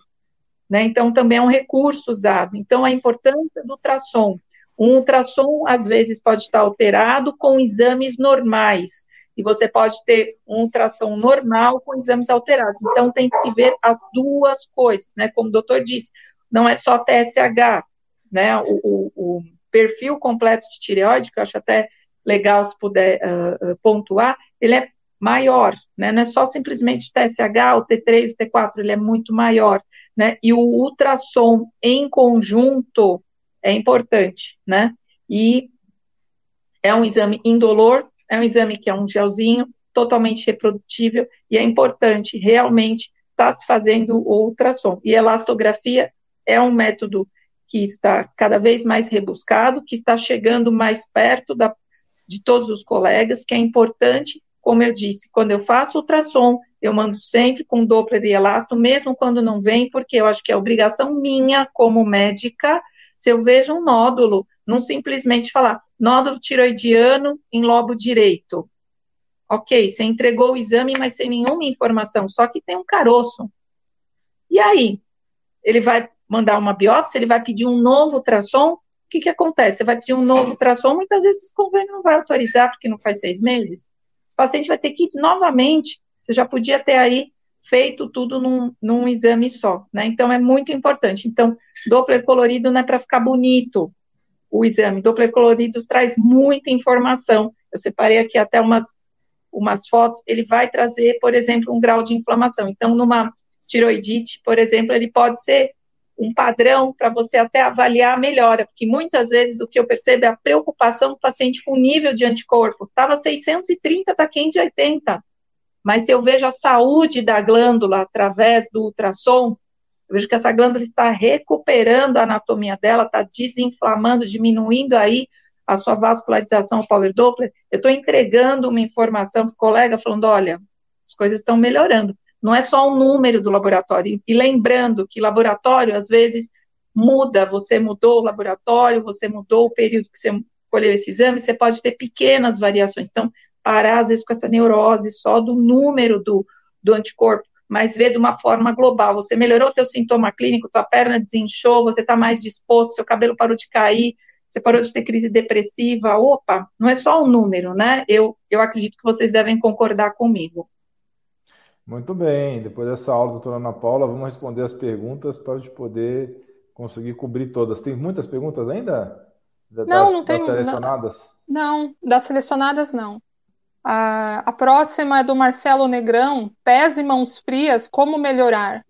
Né? Então, também é um recurso usado. Então, a importância do ultrassom. Um ultrassom, às vezes, pode estar alterado com exames normais, e você pode ter um ultrassom normal com exames alterados. Então, tem que se ver as duas coisas, né? Como o doutor disse, não é só TSH, né? O, o, o perfil completo de tireoide, que eu acho até legal se puder uh, pontuar, ele é maior, né? Não é só simplesmente TSH, o T3, o T4, ele é muito maior, né? E o ultrassom em conjunto é importante, né? E é um exame indolor, é um exame que é um gelzinho, totalmente reprodutível, e é importante realmente estar tá se fazendo o ultrassom. E elastografia é um método que está cada vez mais rebuscado, que está chegando mais perto da, de todos os colegas, que é importante, como eu disse, quando eu faço ultrassom, eu mando sempre com Doppler e elasto, mesmo quando não vem, porque eu acho que é obrigação minha, como médica, se eu vejo um nódulo, não simplesmente falar nódulo tiroidiano em lobo direito. Ok, você entregou o exame, mas sem nenhuma informação, só que tem um caroço. E aí? Ele vai mandar uma biópsia, ele vai pedir um novo ultrassom, o que, que acontece? Você vai pedir um novo ultrassom, muitas vezes o convênio não vai autorizar, porque não faz seis meses. Esse paciente vai ter que ir novamente, você já podia ter aí feito tudo num, num exame só, né? Então, é muito importante. Então, Doppler colorido não é para ficar bonito o exame. Doppler colorido traz muita informação. Eu separei aqui até umas, umas fotos. Ele vai trazer, por exemplo, um grau de inflamação. Então, numa tiroidite, por exemplo, ele pode ser um padrão para você até avaliar a melhora, porque muitas vezes o que eu percebo é a preocupação do paciente com o nível de anticorpo. Estava 630, está 580. Mas se eu vejo a saúde da glândula através do ultrassom, eu vejo que essa glândula está recuperando a anatomia dela, está desinflamando, diminuindo aí a sua vascularização ao power Doppler. Eu estou entregando uma informação para o colega falando, olha, as coisas estão melhorando não é só o número do laboratório. E lembrando que laboratório, às vezes, muda, você mudou o laboratório, você mudou o período que você colheu esse exame, você pode ter pequenas variações. Então, parar, às vezes, com essa neurose só do número do, do anticorpo, mas ver de uma forma global. Você melhorou teu sintoma clínico, tua perna desinchou, você está mais disposto, seu cabelo parou de cair, você parou de ter crise depressiva. Opa, não é só o número, né? Eu, eu acredito que vocês devem concordar comigo. Muito bem, depois dessa aula, doutora Ana Paula, vamos responder as perguntas para a gente poder conseguir cobrir todas. Tem muitas perguntas ainda? Das, não, não tem. Das selecionadas? Não, não, das selecionadas não. A, a próxima é do Marcelo Negrão, pés e mãos frias, como melhorar?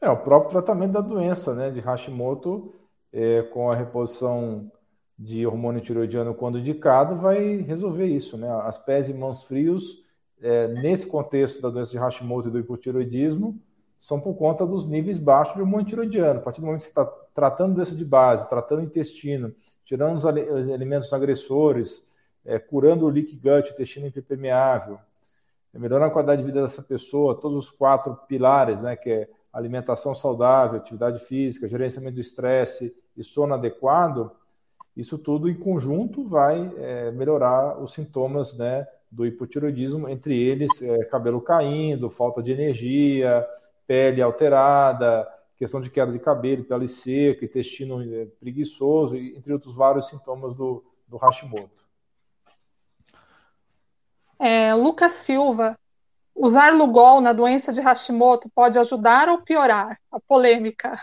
É, o próprio tratamento da doença, né, de Hashimoto, é, com a reposição de hormônio tiroidiano quando indicado, vai resolver isso, né? As pés e mãos frios é, nesse contexto da doença de Hashimoto e do hipotiroidismo, são por conta dos níveis baixos de hormônio tiroidiano. A partir do momento que você está tratando doença de base, tratando o intestino, tirando os alimentos agressores, é, curando o leak gut, o intestino impermeável, é, melhorando a qualidade de vida dessa pessoa, todos os quatro pilares, né, que é alimentação saudável, atividade física, gerenciamento do estresse e sono adequado, isso tudo em conjunto vai é, melhorar os sintomas né, do hipotiroidismo, entre eles é, cabelo caindo, falta de energia, pele alterada, questão de queda de cabelo, pele seca, intestino é, preguiçoso, entre outros vários sintomas do, do Hashimoto. É, Lucas Silva, usar Lugol na doença de Hashimoto pode ajudar ou piorar? A polêmica.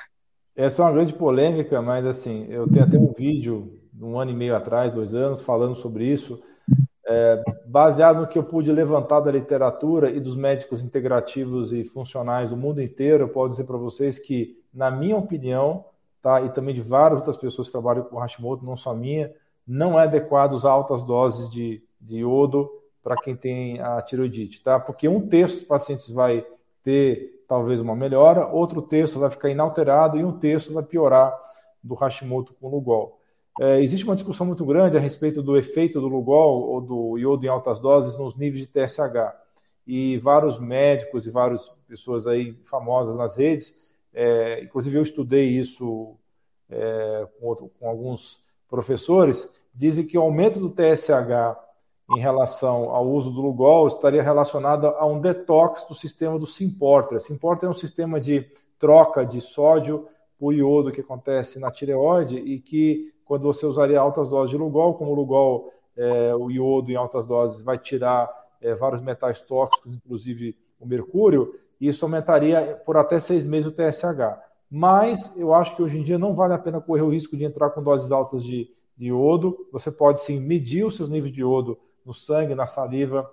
Essa é uma grande polêmica, mas assim, eu tenho até um vídeo um ano e meio atrás, dois anos, falando sobre isso. É, baseado no que eu pude levantar da literatura e dos médicos integrativos e funcionais do mundo inteiro, eu posso dizer para vocês que, na minha opinião, tá, e também de várias outras pessoas que trabalham com Hashimoto, não só minha, não é adequado usar altas doses de, de iodo para quem tem a tiroidite, tá? Porque um terço dos pacientes vai ter talvez uma melhora, outro terço vai ficar inalterado e um terço vai piorar do Hashimoto com Lugol. É, existe uma discussão muito grande a respeito do efeito do Lugol ou do iodo em altas doses nos níveis de TSH. E vários médicos e várias pessoas aí famosas nas redes, é, inclusive eu estudei isso é, com, outro, com, alguns professores, dizem que o aumento do TSH em relação ao uso do Lugol estaria relacionado a um detox do sistema do Simporter. Simporter é um sistema de troca de sódio por iodo que acontece na tireoide e que quando você usaria altas doses de Lugol, como o Lugol, é, o iodo em altas doses vai tirar é, vários metais tóxicos, inclusive o mercúrio, e isso aumentaria por até seis meses o TSH. Mas eu acho que hoje em dia não vale a pena correr o risco de entrar com doses altas de, de iodo. Você pode sim medir os seus níveis de iodo no sangue, na saliva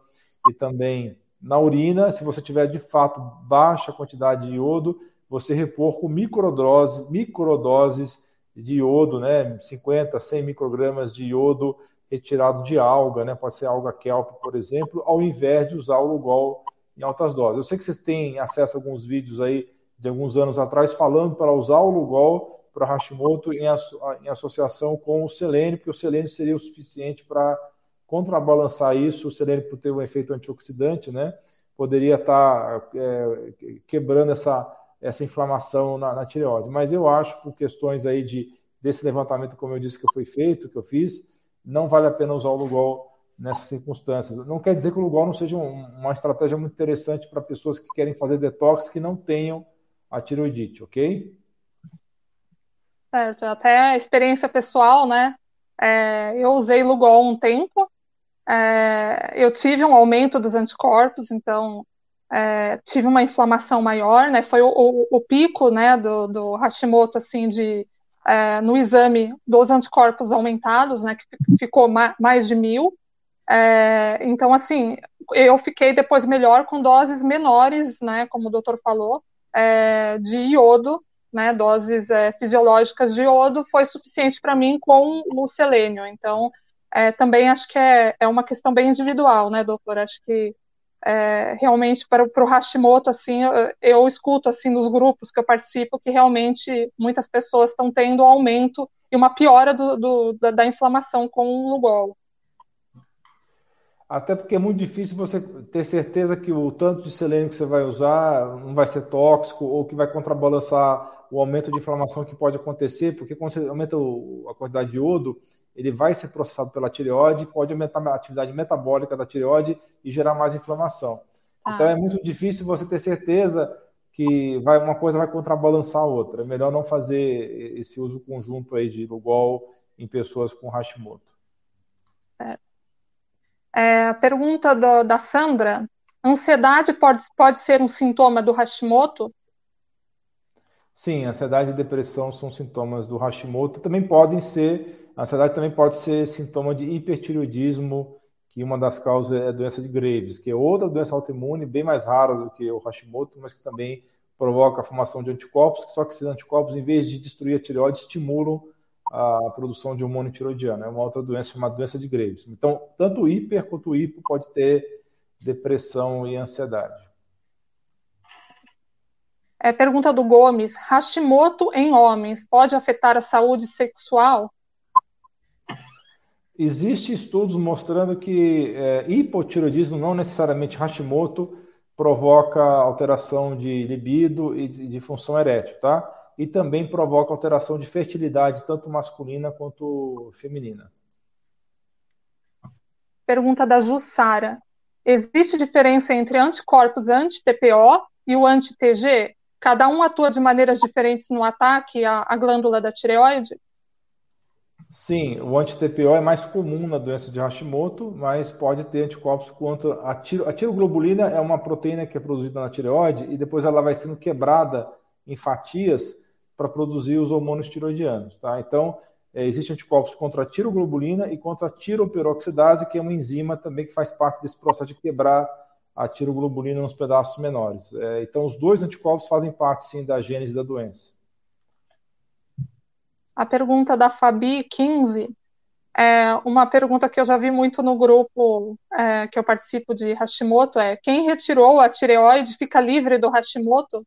e também na urina. Se você tiver de fato baixa quantidade de iodo, você repor com microdoses, microdoses de iodo, né, 50, 100 microgramas de iodo retirado de alga, né, pode ser alga kelp, por exemplo, ao invés de usar o Lugol em altas doses. Eu sei que vocês têm acesso a alguns vídeos aí de alguns anos atrás falando para usar o Lugol para Hashimoto em, asso em, associação com o selênio, porque o selênio seria o suficiente para contrabalançar isso, o selênio por ter um efeito antioxidante, né, poderia estar tá, é, quebrando essa essa inflamação na, na, tireoide. Mas eu acho, por questões aí de, desse levantamento, como eu disse, que foi feito, que eu fiz, não vale a pena usar o Lugol nessas circunstâncias. Não quer dizer que o Lugol não seja um, uma estratégia muito interessante para pessoas que querem fazer detox que não tenham a tireoidite, ok? Certo, até experiência pessoal, né? É, eu usei Lugol um tempo, é, eu tive um aumento dos anticorpos, então é, tive uma inflamação maior, né? Foi o, o, o pico, né, do, do, Hashimoto, assim, de é, no exame dos anticorpos aumentados, né, que ficou ma mais de mil. É, então, assim, eu fiquei depois melhor com doses menores, né, como o doutor falou, é, de iodo, né, doses é, fisiológicas de iodo, foi suficiente para mim com o selênio. Então, é, também acho que é, é uma questão bem individual, né, doutor? Acho que é, realmente para, para o Hashimoto, assim, eu, eu, escuto assim nos grupos que eu participo que realmente muitas pessoas estão tendo um aumento e uma piora do, do, da, da, inflamação com o Lugol. Até porque é muito difícil você ter certeza que o tanto de selênio que você vai usar não vai ser tóxico ou que vai contrabalançar o aumento de inflamação que pode acontecer, porque quando você aumenta a quantidade de iodo, ele vai ser processado pela tireoide, pode aumentar a atividade metabólica da tireoide e gerar mais inflamação. Ah. Então é muito difícil você ter certeza que vai, uma coisa vai contrabalançar a outra. É melhor não fazer esse uso conjunto aí de Lugol em pessoas com Hashimoto. É. É, a pergunta do, da Sandra: ansiedade pode, pode ser um sintoma do Hashimoto? Sim, ansiedade e depressão são sintomas do Hashimoto. Também podem ser a ansiedade também pode ser sintoma de hipertireoidismo, que uma das causas é a doença de Graves, que é outra doença autoimune bem mais rara do que o Hashimoto, mas que também provoca a formação de anticorpos, só que esses anticorpos, em vez de destruir a tireoide, estimulam a produção de hormônio tiroidiano. É uma outra doença chamada doença de Graves. Então, tanto o hiper quanto o hipo pode ter depressão e ansiedade. É, pergunta do Gomes: Hashimoto em homens pode afetar a saúde sexual? Existem estudos mostrando que é, hipotiroidismo, não necessariamente Hashimoto, provoca alteração de libido e de, de, função erétil, tá? E também provoca alteração de fertilidade, tanto masculina quanto feminina. Pergunta da Jussara. Existe diferença entre anticorpos anti-TPO e o anti-TG? Cada um atua de maneiras diferentes no ataque à, glândula da tireoide? Sim, o anti-TPO é mais comum na doença de Hashimoto, mas pode ter anticorpos quanto a, tiro, a tiroglobulina é uma proteína que é produzida na tireoide e depois ela vai sendo quebrada em fatias para produzir os hormônios tiroidianos, tá? Então, é, existe anticorpos contra a tiroglobulina e contra a tiroperoxidase, que é uma enzima também que faz parte desse processo de quebrar a tiroglobulina nos pedaços menores. É, então, os dois anticorpos fazem parte, sim, da gênese da doença. A pergunta da Fabi 15 é uma pergunta que eu já vi muito no grupo é, que eu participo de Hashimoto é quem retirou a tireoide fica livre do Hashimoto?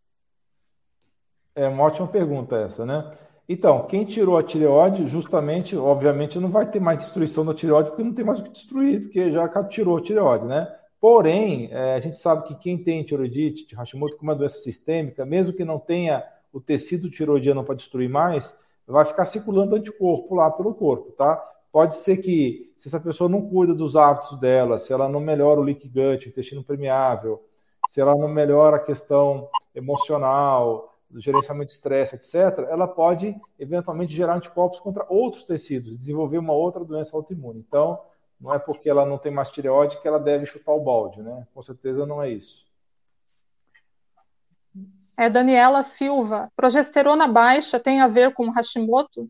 É uma ótima pergunta essa, né? Então, quem tirou a tireoide, justamente, obviamente, não vai ter mais destruição da tireoide, porque não tem mais o que destruir, porque já tirou a tireoide, né? Porém, é, a gente sabe que quem tem tiroidite de Hashimoto, como uma doença sistêmica, mesmo que não tenha o tecido tiroidiano para destruir mais, vai ficar circulando anticorpo lá pelo corpo, tá? Pode ser que, se essa pessoa não cuida dos hábitos dela, se ela não melhora o leak gut, o intestino permeável, se ela não melhora a questão emocional, do gerenciamento de estresse, etc., ela pode eventualmente gerar anticorpos contra outros tecidos, desenvolver uma outra doença autoimune. Então, não é porque ela não tem mais tireoide que ela deve chutar o balde, né? Com certeza não é isso. É Daniela Silva. Progesterona baixa tem a ver com Hashimoto?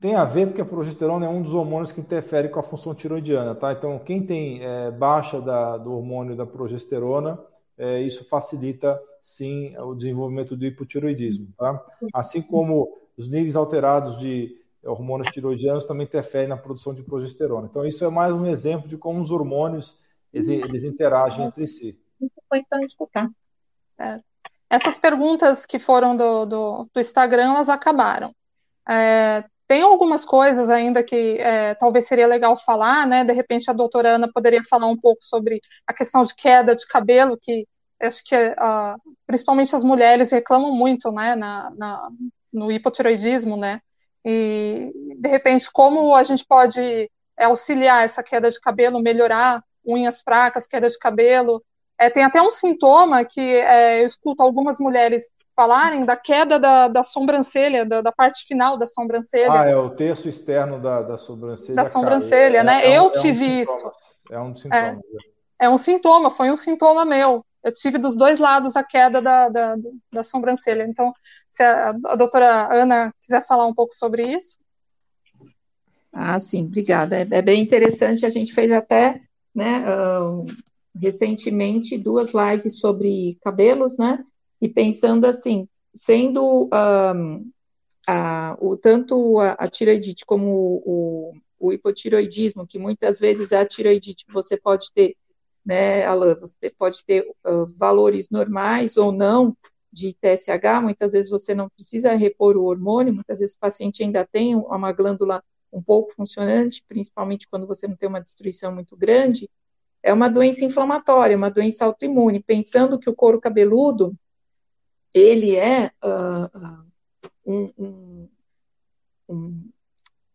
Tem a ver porque a progesterona é um dos hormônios que interfere com a função tiroidiana, tá? Então, quem tem é, baixa da, do hormônio da progesterona, é, isso facilita, sim, o desenvolvimento do hipotiroidismo, tá? Assim como os níveis alterados de hormônios tiroidianos também interferem na produção de progesterona. Então, isso é mais um exemplo de como os hormônios, eles, interagem entre si. Então, escutar. Essas perguntas que foram do, do, do Instagram, elas acabaram. É, tem algumas coisas ainda que é, talvez seria legal falar, né? De repente a doutora Ana poderia falar um pouco sobre a questão de queda de cabelo, que acho que uh, principalmente as mulheres reclamam muito, né? Na, na, no hipotiroidismo, né? E de repente como a gente pode é, auxiliar essa queda de cabelo, melhorar unhas fracas, queda de cabelo. É, tem até um sintoma que é, eu escuto algumas mulheres falarem da queda da, da sobrancelha, da, da, parte final da sobrancelha. Ah, é o terço externo da, da sobrancelha. Da sobrancelha, né? É, é, eu tive um isso. É um sintoma. É, é, um sintoma, foi um sintoma meu. Eu tive dos dois lados a queda da, da, da sobrancelha. Então, se a, a doutora Ana quiser falar um pouco sobre isso. Ah, sim, obrigada. É, é bem interessante. A gente fez até, né, uh, recentemente duas lives sobre cabelos, né? e pensando assim, sendo um, a, o, tanto a, a, tiroidite como o, o, hipotiroidismo, que muitas vezes a tiroidite você pode ter, né, Alan, você pode ter uh, valores normais ou não de TSH, muitas vezes você não precisa repor o hormônio, muitas vezes o paciente ainda tem uma glândula um pouco funcionante, principalmente quando você não tem uma destruição muito grande, é uma doença inflamatória, uma doença autoimune, pensando que o couro cabeludo, ele é uh, um, um,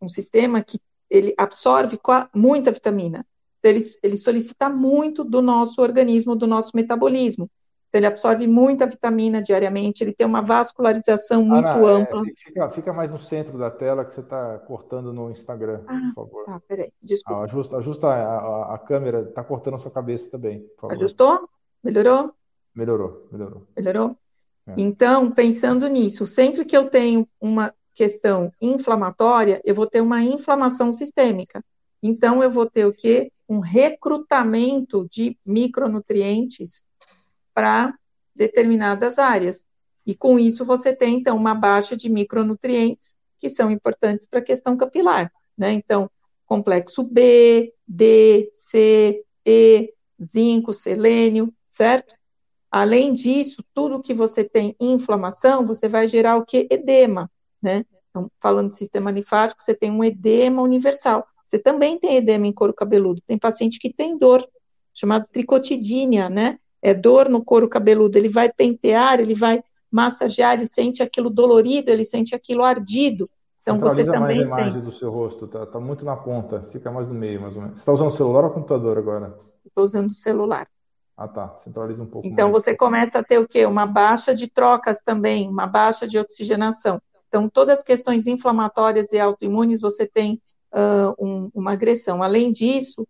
um, sistema que ele absorve muita vitamina. Então, ele, ele solicita muito do nosso organismo, do nosso metabolismo. Então, ele absorve muita vitamina diariamente, ele tem uma vascularização muito Ana, é, ampla. É, fica, fica, mais no centro da tela que você está cortando no Instagram, ah, por favor. Tá, peraí, desculpa. Ah, ajusta, ajusta a, a, a câmera, está cortando a sua cabeça também, por favor. Ajustou? Melhorou? Melhorou, melhorou. Melhorou? É. Então, pensando nisso, sempre que eu tenho uma questão inflamatória, eu vou ter uma inflamação sistêmica. Então, eu vou ter o quê? Um recrutamento de micronutrientes para determinadas áreas. E com isso você tem, então, uma baixa de micronutrientes que são importantes para a questão capilar. Né? Então, complexo B, D, C, E, zinco, selênio, certo? Além disso, tudo que você tem inflamação, você vai gerar o que? Edema, né? Então, falando de sistema linfático, você tem um edema universal. Você também tem edema em couro cabeludo. Tem paciente que tem dor, chamado tricotidínia, né? É dor no couro cabeludo. Ele vai pentear, ele vai massagear, ele sente aquilo dolorido, ele sente aquilo ardido. Então você também mais a imagem tem. do seu rosto, tá, tá, muito na ponta, fica mais no meio, mais ou menos. Você está usando o celular ou computador agora? Estou usando o celular. Ah, tá. Centraliza um pouco. Então mais. você começa a ter o quê? Uma baixa de trocas também, uma baixa de oxigenação. Então, todas as questões inflamatórias e autoimunes, você tem uh, um, uma agressão. Além disso,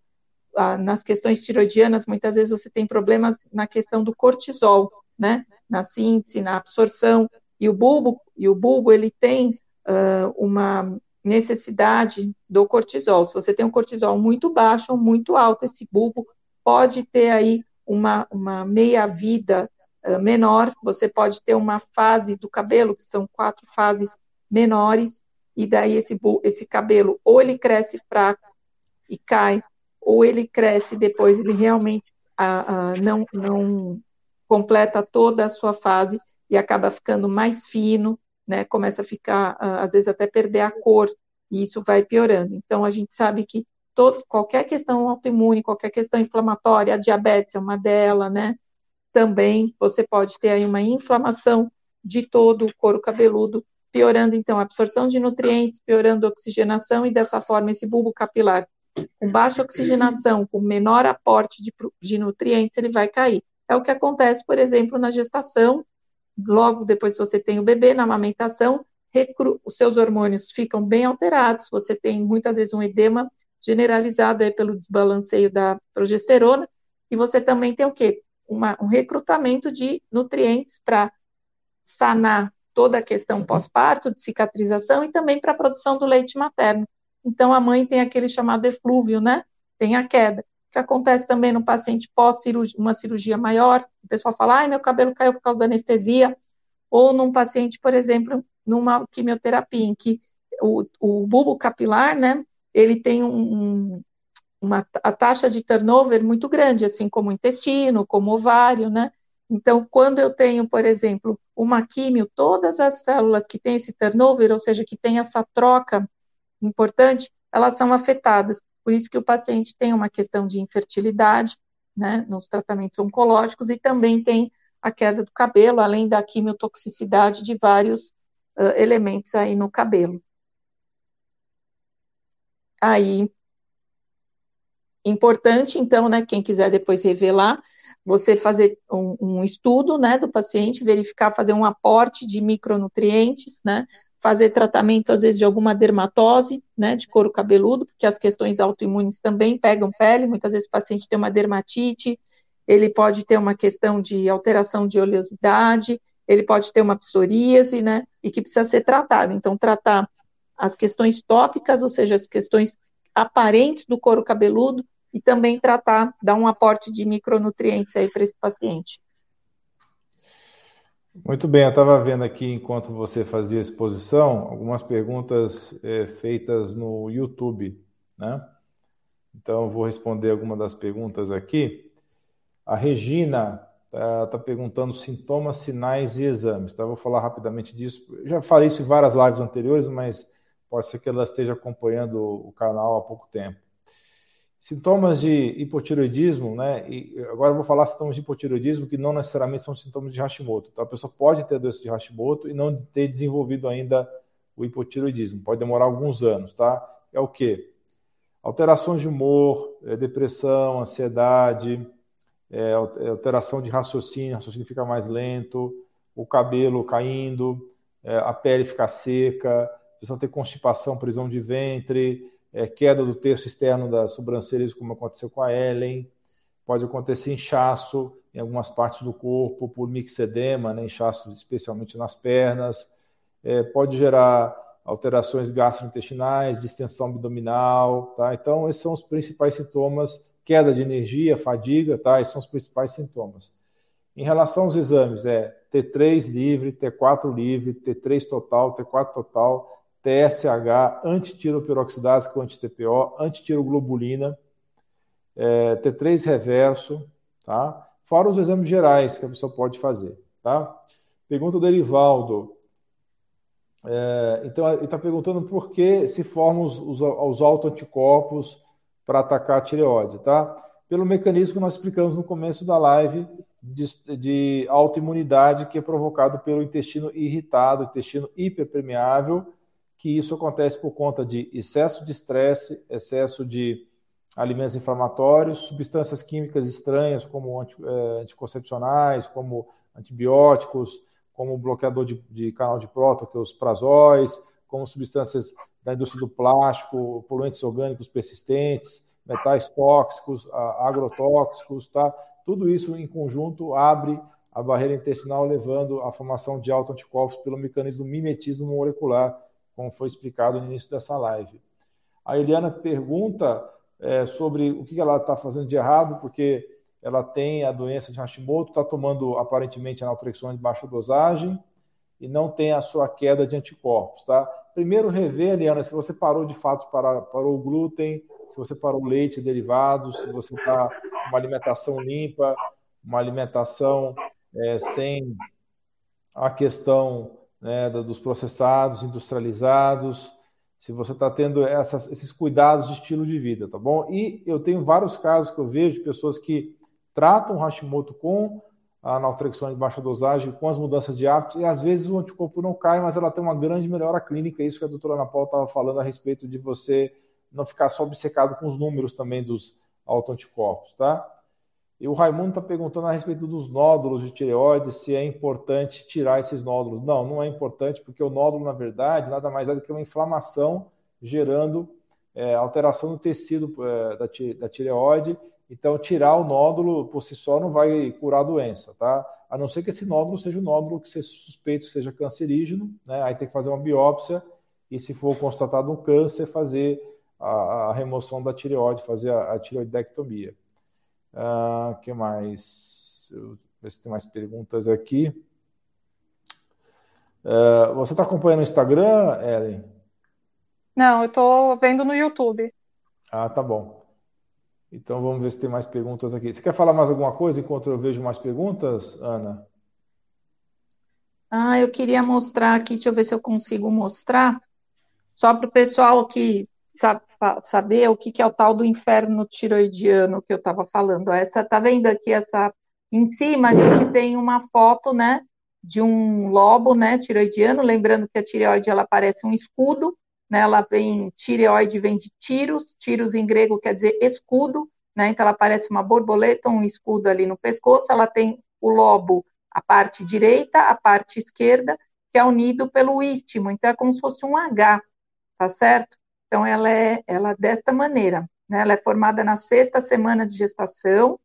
nas questões tiroidianas, muitas vezes você tem problemas na questão do cortisol, né? Na síntese, na absorção. E o bulbo, e o bulbo ele tem uh, uma necessidade do cortisol. Se você tem um cortisol muito baixo ou muito alto, esse bulbo pode ter aí uma, uma meia-vida uh, menor, você pode ter uma fase do cabelo, que são quatro fases menores, e daí esse, esse cabelo ou ele cresce fraco e cai, ou ele cresce depois ele realmente uh, uh, não, não completa toda a sua fase e acaba ficando mais fino, né, começa a ficar, às vezes até perder a cor, e isso vai piorando. Então, a gente sabe que todo, qualquer questão autoimune, qualquer questão inflamatória, a diabetes é uma delas, né? Também você pode ter aí uma inflamação de todo o couro cabeludo piorando então a absorção de nutrientes, piorando a oxigenação e dessa forma esse bulbo capilar com baixa oxigenação, com menor aporte de, de nutrientes, ele vai cair. É o que acontece, por exemplo, na gestação, logo depois que você tem o bebê, na amamentação, os seus hormônios ficam bem alterados, você tem muitas vezes um edema generalizado aí pelo desbalanceio da progesterona, e você também tem o quê? Uma, um recrutamento de nutrientes para sanar toda a questão pós-parto, de cicatrização e também para a produção do leite materno. Então a mãe tem aquele chamado eflúvio, né? Tem a queda. Que acontece também no paciente pós -cirurgia, uma cirurgia maior, o pessoal fala, ai, meu cabelo caiu por causa da anestesia, ou num paciente, por exemplo, numa quimioterapia, em que o, o bulbo capilar, né, ele tem um, uma a taxa de turnover muito grande, assim como o intestino, como o ovário, né? Então, quando eu tenho, por exemplo, uma químio, todas as células que têm esse turnover, ou seja, que tem essa troca importante, elas são afetadas. Por isso que o paciente tem uma questão de infertilidade, né, nos tratamentos oncológicos, e também tem a queda do cabelo, além da quimiotoxicidade de vários uh, elementos aí no cabelo. Aí, importante, então, né, quem quiser depois revelar, você fazer um, um, estudo, né, do paciente, verificar, fazer um aporte de micronutrientes, né, fazer tratamento, às vezes, de alguma dermatose, né, de couro cabeludo, porque as questões autoimunes também pegam pele, muitas vezes o paciente tem uma dermatite, ele pode ter uma questão de alteração de oleosidade, ele pode ter uma psoríase, né, e que precisa ser tratado. Então, tratar as questões tópicas, ou seja, as questões aparentes do couro cabeludo, e também tratar, dar um aporte de micronutrientes aí para esse paciente. Muito bem, eu estava vendo aqui, enquanto você fazia a exposição, algumas perguntas é, feitas no YouTube, né? Então, eu vou responder alguma das perguntas aqui. A Regina está tá perguntando sintomas, sinais e exames. Tá? Vou falar rapidamente disso. Eu já falei isso em várias lives anteriores, mas pode ser que ela esteja acompanhando o canal há pouco tempo. Sintomas de hipotiroidismo, né? E agora eu vou falar sintomas de hipotiroidismo que não necessariamente são sintomas de Hashimoto. Então, a pessoa pode ter doença de Hashimoto e não ter desenvolvido ainda o hipotiroidismo. Pode demorar alguns anos, tá? É o quê? Alterações de humor, é depressão, ansiedade, é, é alteração de raciocínio, raciocínio fica mais lento, o cabelo caindo, é, a pele fica seca, pessoa tem constipação, prisão de ventre, é, queda do terço externo das sobrancelhas, como aconteceu com a Ellen, pode acontecer inchaço em algumas partes do corpo por mixedema, né, inchaço especialmente nas pernas, é, pode gerar alterações gastrointestinais, distensão abdominal, tá? Então, esses são os principais sintomas, queda de energia, fadiga, tá? Esses são os principais sintomas. Em relação aos exames, é T3 livre, T4 livre, T3 total, T4 total, TSH, antitiroperoxidase com anti-TPO, antitiroglobulina, é, T3 reverso, tá? Fora os exames gerais que a pessoa pode fazer, tá? Pergunta do Erivaldo. É, então, ele está perguntando por que se formam os, os, os autoanticorpos para atacar a tireoide, tá? Pelo mecanismo que nós explicamos no começo da live de, de autoimunidade que é provocado pelo intestino irritado, intestino hiperpermeável, que isso acontece por conta de excesso de estresse, excesso de alimentos inflamatórios, substâncias químicas estranhas, como eh, anticoncepcionais, como antibióticos, como bloqueador de, de canal de próton, que é os prazóis, como substâncias da indústria do plástico, poluentes orgânicos persistentes, metais tóxicos, agrotóxicos, tá? Tudo isso em conjunto abre a barreira intestinal, levando à formação de autoanticorpos pelo mecanismo mimetismo molecular, como foi explicado no início dessa live. A Eliana pergunta é, sobre o que ela está fazendo de errado, porque ela tem a doença de Hashimoto, está tomando aparentemente naltrexona de baixa dosagem e não tem a sua queda de anticorpos, tá? Primeiro rever, Eliana, se você parou de fato, para, parou o glúten, se você parou o leite derivados, se você está uma alimentação limpa, uma alimentação é, sem a questão né, dos processados, industrializados, se você está tendo essas, esses cuidados de estilo de vida, tá bom? E eu tenho vários casos que eu vejo de pessoas que tratam Hashimoto com a naltrexona de baixa dosagem com as mudanças de hábitos, e às vezes o anticorpo não cai, mas ela tem uma grande melhora clínica, isso que a doutora Ana Paula estava falando a respeito de você não ficar só obcecado com os números também dos autoanticorpos, tá? E o Raimundo está perguntando a respeito dos nódulos de tireoide, se é importante tirar esses nódulos. Não, não é importante, porque o nódulo, na verdade, nada mais é do que uma inflamação gerando é, alteração no tecido é, da, da tireoide. Então, tirar o nódulo por si só não vai curar a doença, tá? A não ser que esse nódulo seja um nódulo que seja suspeito seja cancerígeno, né? Aí tem que fazer uma biópsia e, se for constatado um câncer, fazer a, a remoção da tireoide, fazer a, a tireoidectomia. O uh, que mais? Eu, ver se tem mais perguntas aqui. Uh, você está acompanhando o Instagram, Ellen? Não, eu estou vendo no YouTube. Ah, tá bom. Então vamos ver se tem mais perguntas aqui. Você quer falar mais alguma coisa enquanto eu vejo mais perguntas, Ana? Ah, eu queria mostrar aqui, deixa eu ver se eu consigo mostrar, só para o pessoal que saber o que, que é o tal do inferno tiroidiano que eu estava falando. Essa, tá vendo aqui essa em cima a gente tem uma foto, né, de um lobo, né, tiroidiano, lembrando que a tireoide ela parece um escudo, né, ela vem, tireoide vem de tiros, tiros em grego quer dizer escudo, né, então ela parece uma borboleta, um escudo ali no pescoço, ela tem o lobo, a parte direita, a parte esquerda, que é unido pelo istmo, então é como se fosse um H, tá certo? Então, ela é, ela é desta maneira, né? Ela é formada na sexta semana de gestação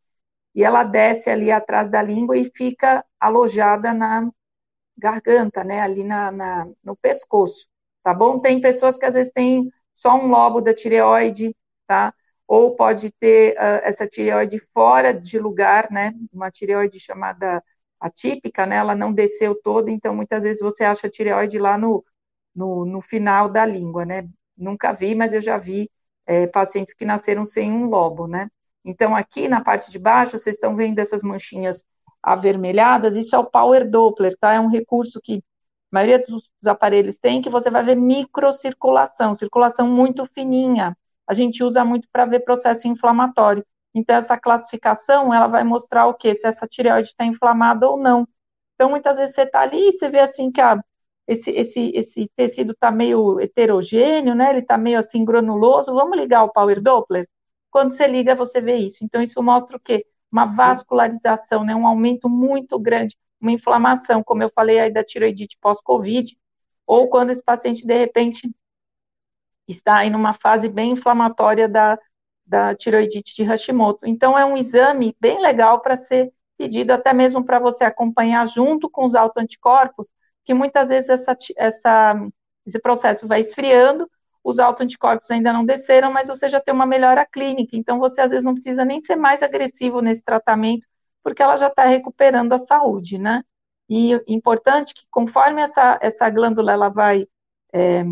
e ela desce ali atrás da língua e fica alojada na garganta, né? Ali na, na no pescoço, tá bom? Tem pessoas que às vezes têm só um lobo da tireoide, tá? Ou pode ter uh, essa tireoide fora de lugar, né? Uma tireoide chamada atípica, né? Ela não desceu toda, então muitas vezes você acha a tireoide lá no, no, no final da língua, né? Nunca vi, mas eu já vi é, pacientes que nasceram sem um lobo, né? Então, aqui na parte de baixo, vocês estão vendo essas manchinhas avermelhadas, isso é o Power Doppler, tá? É um recurso que a maioria dos aparelhos tem, que você vai ver microcirculação, circulação muito fininha. A gente usa muito para ver processo inflamatório. Então, essa classificação, ela vai mostrar o quê? Se essa tireoide está inflamada ou não. Então, muitas vezes você está ali e você vê assim que a esse, esse, esse tecido está meio heterogêneo, né? Ele está meio assim granuloso. Vamos ligar o Power Doppler? Quando você liga, você vê isso. Então, isso mostra o quê? Uma vascularização, né? Um aumento muito grande, uma inflamação, como eu falei aí da tiroidite pós-Covid, ou quando esse paciente, de repente, está aí numa fase bem inflamatória da, da tiroidite de Hashimoto. Então, é um exame bem legal para ser pedido, até mesmo para você acompanhar junto com os autoanticorpos, que muitas vezes essa, essa, esse processo vai esfriando, os autoanticorpos ainda não desceram, mas você já tem uma melhora clínica, então você às vezes não precisa nem ser mais agressivo nesse tratamento, porque ela já está recuperando a saúde, né? E importante que conforme essa, essa glândula ela vai é,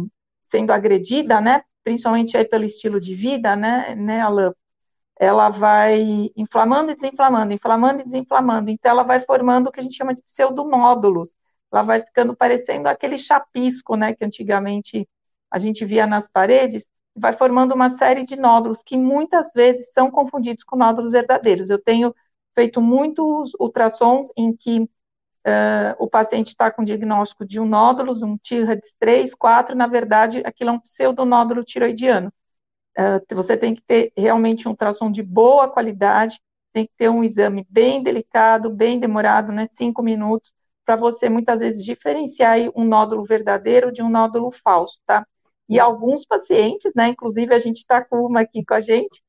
sendo agredida, né, principalmente aí pelo estilo de vida, né, né, Alain, ela vai inflamando e desinflamando, inflamando e desinflamando, então ela vai formando o que a gente chama de pseudomódulos, ela vai ficando parecendo aquele chapisco, né, que antigamente a gente via nas paredes, vai formando uma série de nódulos que muitas vezes são confundidos com nódulos verdadeiros. Eu tenho feito muitos ultrassons em que uh, o paciente está com diagnóstico de um nódulo, um TIRADS 3, 4, na verdade, aquilo é um pseudonódulo tiroidiano. Uh, você tem que ter realmente um ultrassom de boa qualidade, tem que ter um exame bem delicado, bem demorado, né, cinco minutos, para você muitas vezes diferenciar um nódulo verdadeiro de um nódulo falso, tá? E alguns pacientes, né, inclusive a gente está com uma aqui com a gente,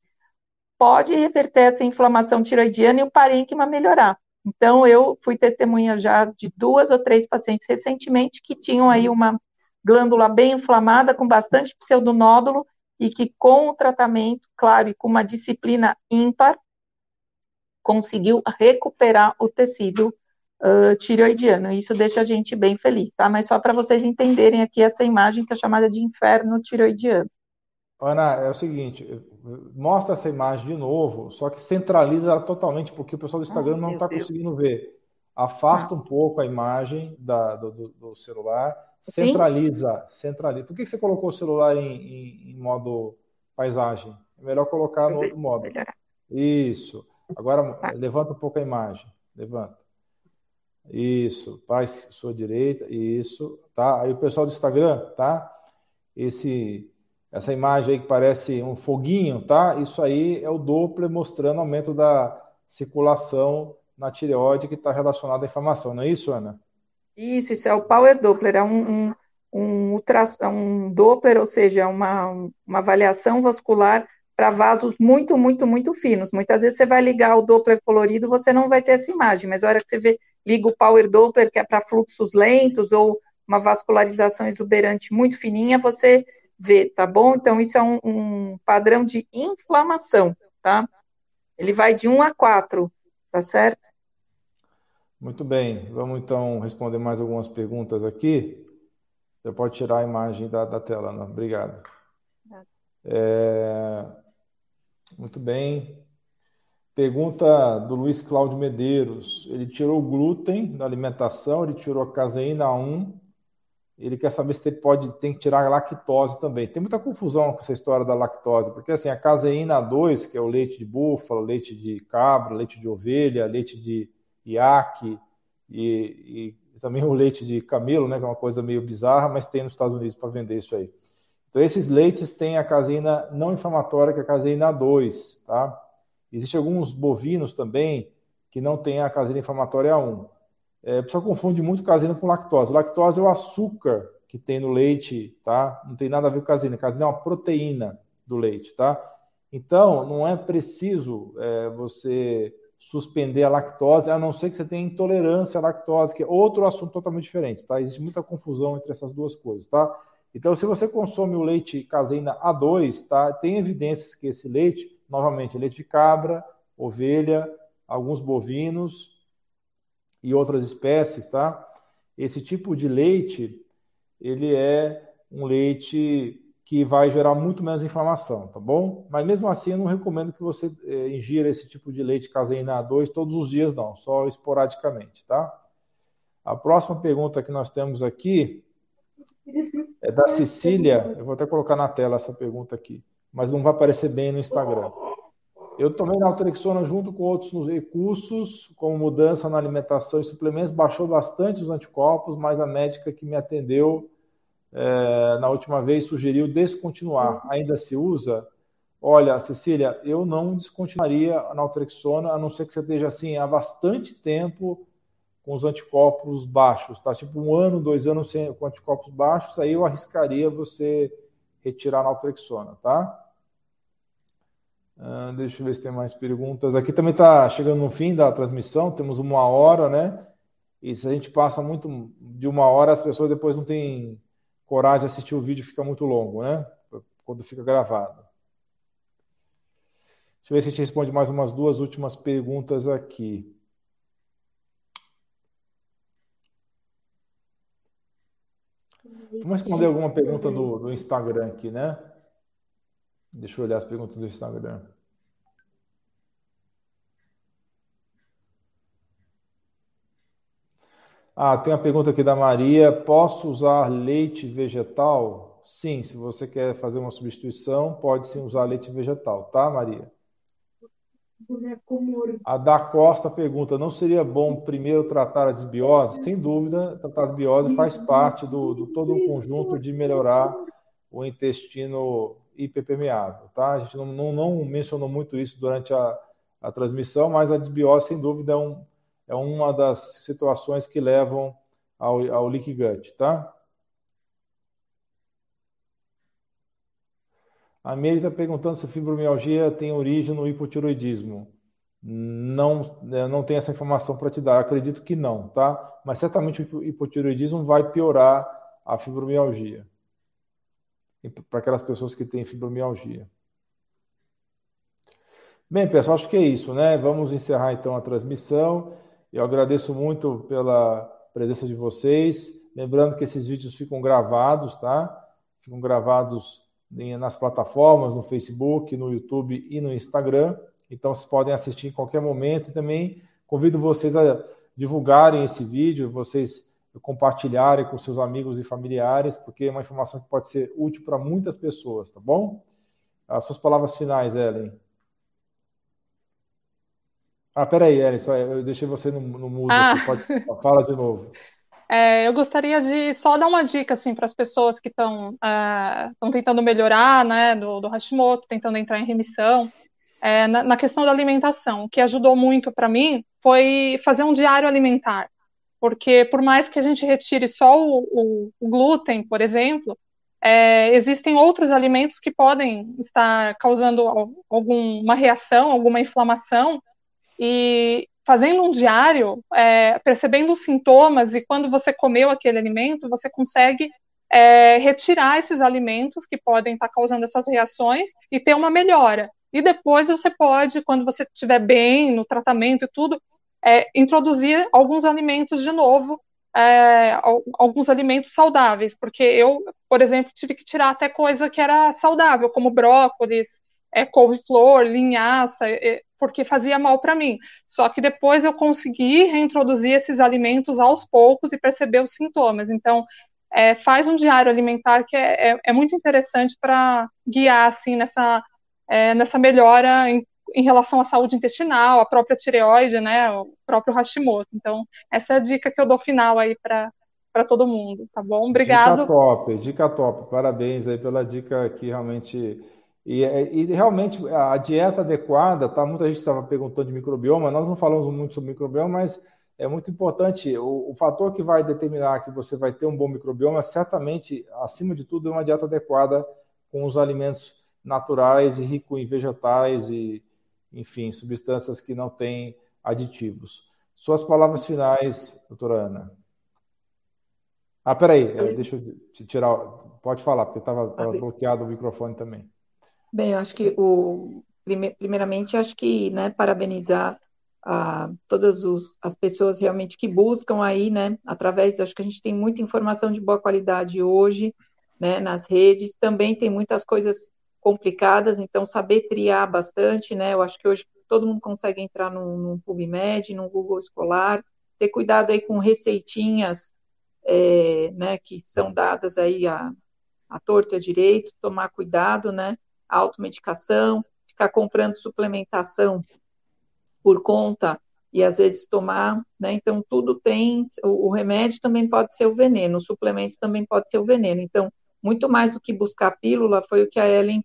pode reverter essa inflamação tiroidiana e o parênquima melhorar. Então, eu fui testemunha já de duas ou três pacientes recentemente que tinham aí uma glândula bem inflamada, com bastante pseudonódulo, e que com o tratamento, claro, e com uma disciplina ímpar, conseguiu recuperar o tecido uh, tireoidiano. Isso deixa a gente bem feliz, tá? Mas só para vocês entenderem aqui essa imagem que é chamada de inferno tireoidiano. Ana, é o seguinte, mostra essa imagem de novo, só que centraliza ela totalmente, porque o pessoal do Instagram oh, não está conseguindo ver. Afasta ah. um pouco a imagem da, do, do, celular, centraliza, Sim? centraliza. Por que você colocou o celular em, em, em modo paisagem? É melhor colocar no outro modo. Isso. Agora, tá. levanta um pouco a imagem. Levanta. Isso, pai, sua direita, isso, tá? Aí o pessoal do Instagram, tá? Esse, essa imagem aí que parece um foguinho, tá? Isso aí é o Doppler mostrando aumento da circulação na tireoide que está relacionada à inflamação, não é isso, Ana? Isso, isso é o Power Doppler, é um, um, um, ultra, é um Doppler, ou seja, uma, uma avaliação vascular para vasos muito, muito, muito finos. Muitas vezes você vai ligar o Doppler colorido, você não vai ter essa imagem, mas a hora que você vê, liga o Power Doppler, que é para fluxos lentos ou uma vascularização exuberante muito fininha, você vê, tá bom? Então, isso é um, um padrão de inflamação, tá? Ele vai de 1 a 4, tá certo? Muito bem, vamos então responder mais algumas perguntas aqui. Você pode tirar a imagem da, da tela, Ana. Obrigado. É... Muito bem. Pergunta do Luiz Cláudio Medeiros. Ele tirou o glúten da alimentação, ele tirou a caseína 1. Ele quer saber se ele pode, tem que tirar a lactose também. Tem muita confusão com essa história da lactose, porque assim, a caseína 2, que é o leite de búfalo, leite de cabra, leite de ovelha, leite de iaque e, e também o leite de camelo, né, que é uma coisa meio bizarra, mas tem nos Estados Unidos para vender isso aí. Então, esses leites têm a caseína não inflamatória, que é a caseína 2, tá? Existem alguns bovinos também que não têm a caseína inflamatória 1. É, pessoal confunde muito caseína com lactose. Lactose é o açúcar que tem no leite, tá? Não tem nada a ver com caseína. Caseína é uma proteína do leite, tá? Então, não é preciso é, você suspender a lactose, a não ser que você tenha intolerância à lactose, que é outro assunto totalmente diferente, tá? Existe muita confusão entre essas duas coisas, tá? Então, se você consome o leite caseína A2, tá? Tem evidências que esse leite, novamente, leite de cabra, ovelha, alguns bovinos e outras espécies, tá? Esse tipo de leite, ele é um leite que vai gerar muito menos inflamação, tá bom? Mas mesmo assim, eu não recomendo que você é, ingira esse tipo de leite caseína A2 todos os dias, não, só esporadicamente, tá? A próxima pergunta que nós temos aqui é da Cecília. Eu vou até colocar na tela essa pergunta aqui, mas não vai aparecer bem no Instagram. Eu tomei naltrexona junto com outros recursos, como mudança na alimentação e suplementos, baixou bastante os anticorpos, mas a médica que me atendeu é, na última vez sugeriu descontinuar. Ainda se usa? Olha, Cecília, eu não descontinuaria a naltrexona, a não ser que você esteja assim há bastante tempo com os anticorpos baixos, tá? Tipo um ano, dois anos sem, com anticorpos baixos, aí eu arriscaria você retirar a naltrexona, tá? Uh, deixa eu ver se tem mais perguntas. Aqui também está chegando no fim da transmissão, temos uma hora, né? E se a gente passa muito de uma hora, as pessoas depois não têm coragem de assistir o vídeo, fica muito longo, né? Quando fica gravado. Deixa eu ver se a gente responde mais umas duas últimas perguntas aqui. Vamos responder alguma pergunta do, Instagram aqui, né? Deixa eu olhar as perguntas do Instagram. Ah, tem uma pergunta aqui da Maria. Posso usar leite vegetal? Sim, se você quer fazer uma substituição, pode sim usar leite vegetal, tá, Maria? A da Costa pergunta: não seria bom primeiro tratar a desbiose? Sem dúvida, tratar a desbiose faz parte do, do todo um conjunto de melhorar o intestino hiperpermeável, tá? A gente não, não, não mencionou muito isso durante a, a transmissão, mas a desbiose, sem dúvida, é, um, é uma das situações que levam ao, ao leak gut, tá? A Meire está perguntando se a fibromialgia tem origem no hipotiroidismo. Não, né, não tem essa informação para te dar. acredito que não, tá? Mas certamente o hipotiroidismo vai piorar a fibromialgia para aquelas pessoas que têm fibromialgia. Bem, pessoal, acho que é isso, né? Vamos encerrar então a transmissão. Eu agradeço muito pela presença de vocês. Lembrando que esses vídeos ficam gravados, tá? Ficam gravados nas plataformas, no Facebook, no YouTube e no Instagram. Então, vocês podem assistir em qualquer momento. E também convido vocês a divulgarem esse vídeo, vocês compartilharem com seus amigos e familiares, porque é uma informação que pode ser útil para muitas pessoas, tá bom? As suas palavras finais, Ellen. Ah, peraí, Elis, eu deixei você no, no mudo ah. pode, fala de novo. É, eu gostaria de só dar uma dica assim para as pessoas que estão uh, tentando melhorar, né, do, do Hashimoto, tentando entrar em remissão, é, na, na, questão da alimentação. O que ajudou muito para mim foi fazer um diário alimentar, porque por mais que a gente retire só o, o, o glúten, por exemplo, é, existem outros alimentos que podem estar causando alguma reação, alguma inflamação, e fazendo um diário, é, percebendo os sintomas e quando você comeu aquele alimento, você consegue é, retirar esses alimentos que podem estar causando essas reações e ter uma melhora. E depois você pode, quando você estiver bem no tratamento e tudo, é, introduzir alguns alimentos de novo, é, alguns alimentos saudáveis, porque eu, por exemplo, tive que tirar até coisa que era saudável, como brócolis, é, couve-flor, linhaça, é, porque fazia mal para mim. Só que depois eu consegui reintroduzir esses alimentos aos poucos e perceber os sintomas. Então, é, faz um diário alimentar que é, é, é muito interessante para guiar assim nessa, é, nessa melhora em, em, relação à saúde intestinal, a própria tireoide, né, o próprio Hashimoto. Então, essa é a dica que eu dou final aí para para todo mundo, tá bom? Obrigado. Dica top, dica top. Parabéns aí pela dica que realmente e, e, realmente a dieta adequada, tá? Muita gente estava perguntando de microbioma, nós não falamos muito sobre microbioma, mas é muito importante. O, o, fator que vai determinar que você vai ter um bom microbioma, certamente, acima de tudo, é uma dieta adequada com os alimentos naturais e rico em vegetais e, enfim, substâncias que não têm aditivos. Suas palavras finais, doutora Ana. Ah, peraí, deixa eu te tirar. Pode falar, porque estava bloqueado o microfone também. Bem, eu acho que o primeiramente acho que, né, parabenizar a todas os, as pessoas realmente que buscam aí, né, através, acho que a gente tem muita informação de boa qualidade hoje, né, nas redes, também tem muitas coisas complicadas, então saber triar bastante, né, eu acho que hoje todo mundo consegue entrar no, PubMed, no Google Escolar, ter cuidado aí com receitinhas, é, né, que são dadas aí a, a torto e a direito, tomar cuidado, né, automedicação, ficar comprando suplementação por conta e às vezes tomar, né? Então tudo tem, o, o, remédio também pode ser o veneno, o suplemento também pode ser o veneno. Então, muito mais do que buscar pílula, foi o que a Ellen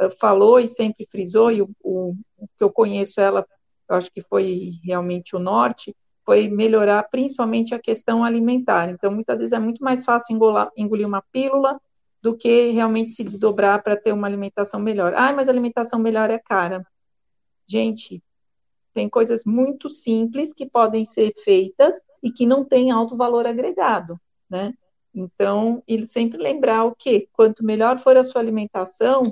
uh, falou e sempre frisou, e o, o, o, que eu conheço ela, eu acho que foi realmente o norte, foi melhorar principalmente a questão alimentar. Então, muitas vezes é muito mais fácil engolar, engolir uma pílula do que realmente se desdobrar para ter uma alimentação melhor. Ah, mas alimentação melhor é cara. Gente, tem coisas muito simples que podem ser feitas e que não têm alto valor agregado, né? Então, sempre lembrar o que quanto melhor for a sua alimentação,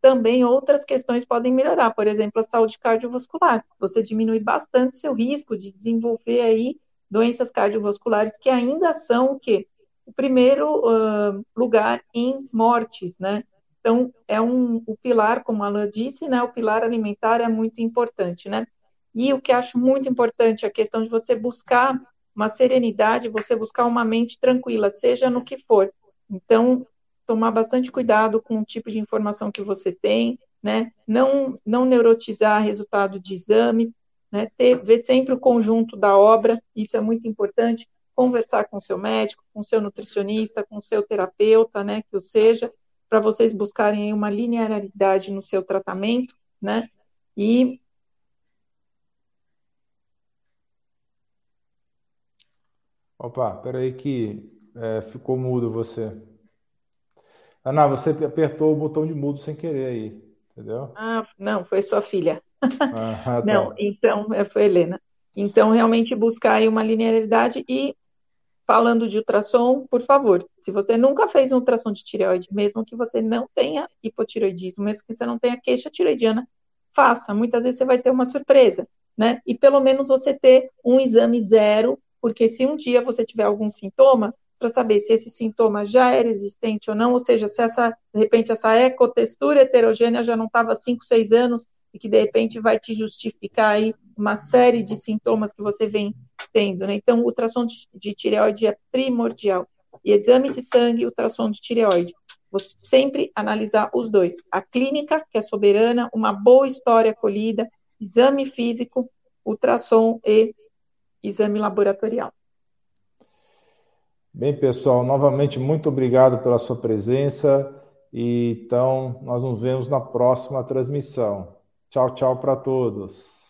também outras questões podem melhorar. Por exemplo, a saúde cardiovascular. Você diminui bastante o seu risco de desenvolver aí doenças cardiovasculares que ainda são o quê? O primeiro uh, lugar em mortes, né? Então, é um, o pilar, como a Alain disse, né? O pilar alimentar é muito importante, né? E o que acho muito importante é a questão de você buscar uma serenidade, você buscar uma mente tranquila, seja no que for. Então, tomar bastante cuidado com o tipo de informação que você tem, né? Não, não neurotizar resultado de exame, né? Ter, ver sempre o conjunto da obra, isso é muito importante conversar com o seu médico, com o seu nutricionista, com o seu terapeuta, né, que o seja, para vocês buscarem uma linearidade no seu tratamento, né, e Opa, peraí que é, ficou mudo você. Ana, você apertou o botão de mudo sem querer aí, entendeu? Ah, não, foi sua filha. Ah, tá. Não, então, é, foi Helena. Então, realmente buscar aí uma linearidade e falando de ultrassom, por favor, se você nunca fez um ultrassom de tireoide, mesmo que você não tenha hipotireoidismo, mesmo que você não tenha queixa tireoidiana, faça. Muitas vezes você vai ter uma surpresa, né? E pelo menos você ter um exame zero, porque se um dia você tiver algum sintoma, para saber se esse sintoma já era existente ou não, ou seja, se essa, de repente, essa ecotextura heterogênea já não estava 5, 6 anos e que de repente vai te justificar aí uma série de sintomas que você vem tendo, né? Então, ultrassom de tireoide é primordial. E exame de sangue ultrassom de tireoide. Você sempre analisar os dois. A clínica, que é soberana, uma boa história acolhida, exame físico, ultrassom e exame laboratorial. Bem, pessoal, novamente muito obrigado pela sua presença. E então nós nos vemos na próxima transmissão. Tchau, tchau para todos.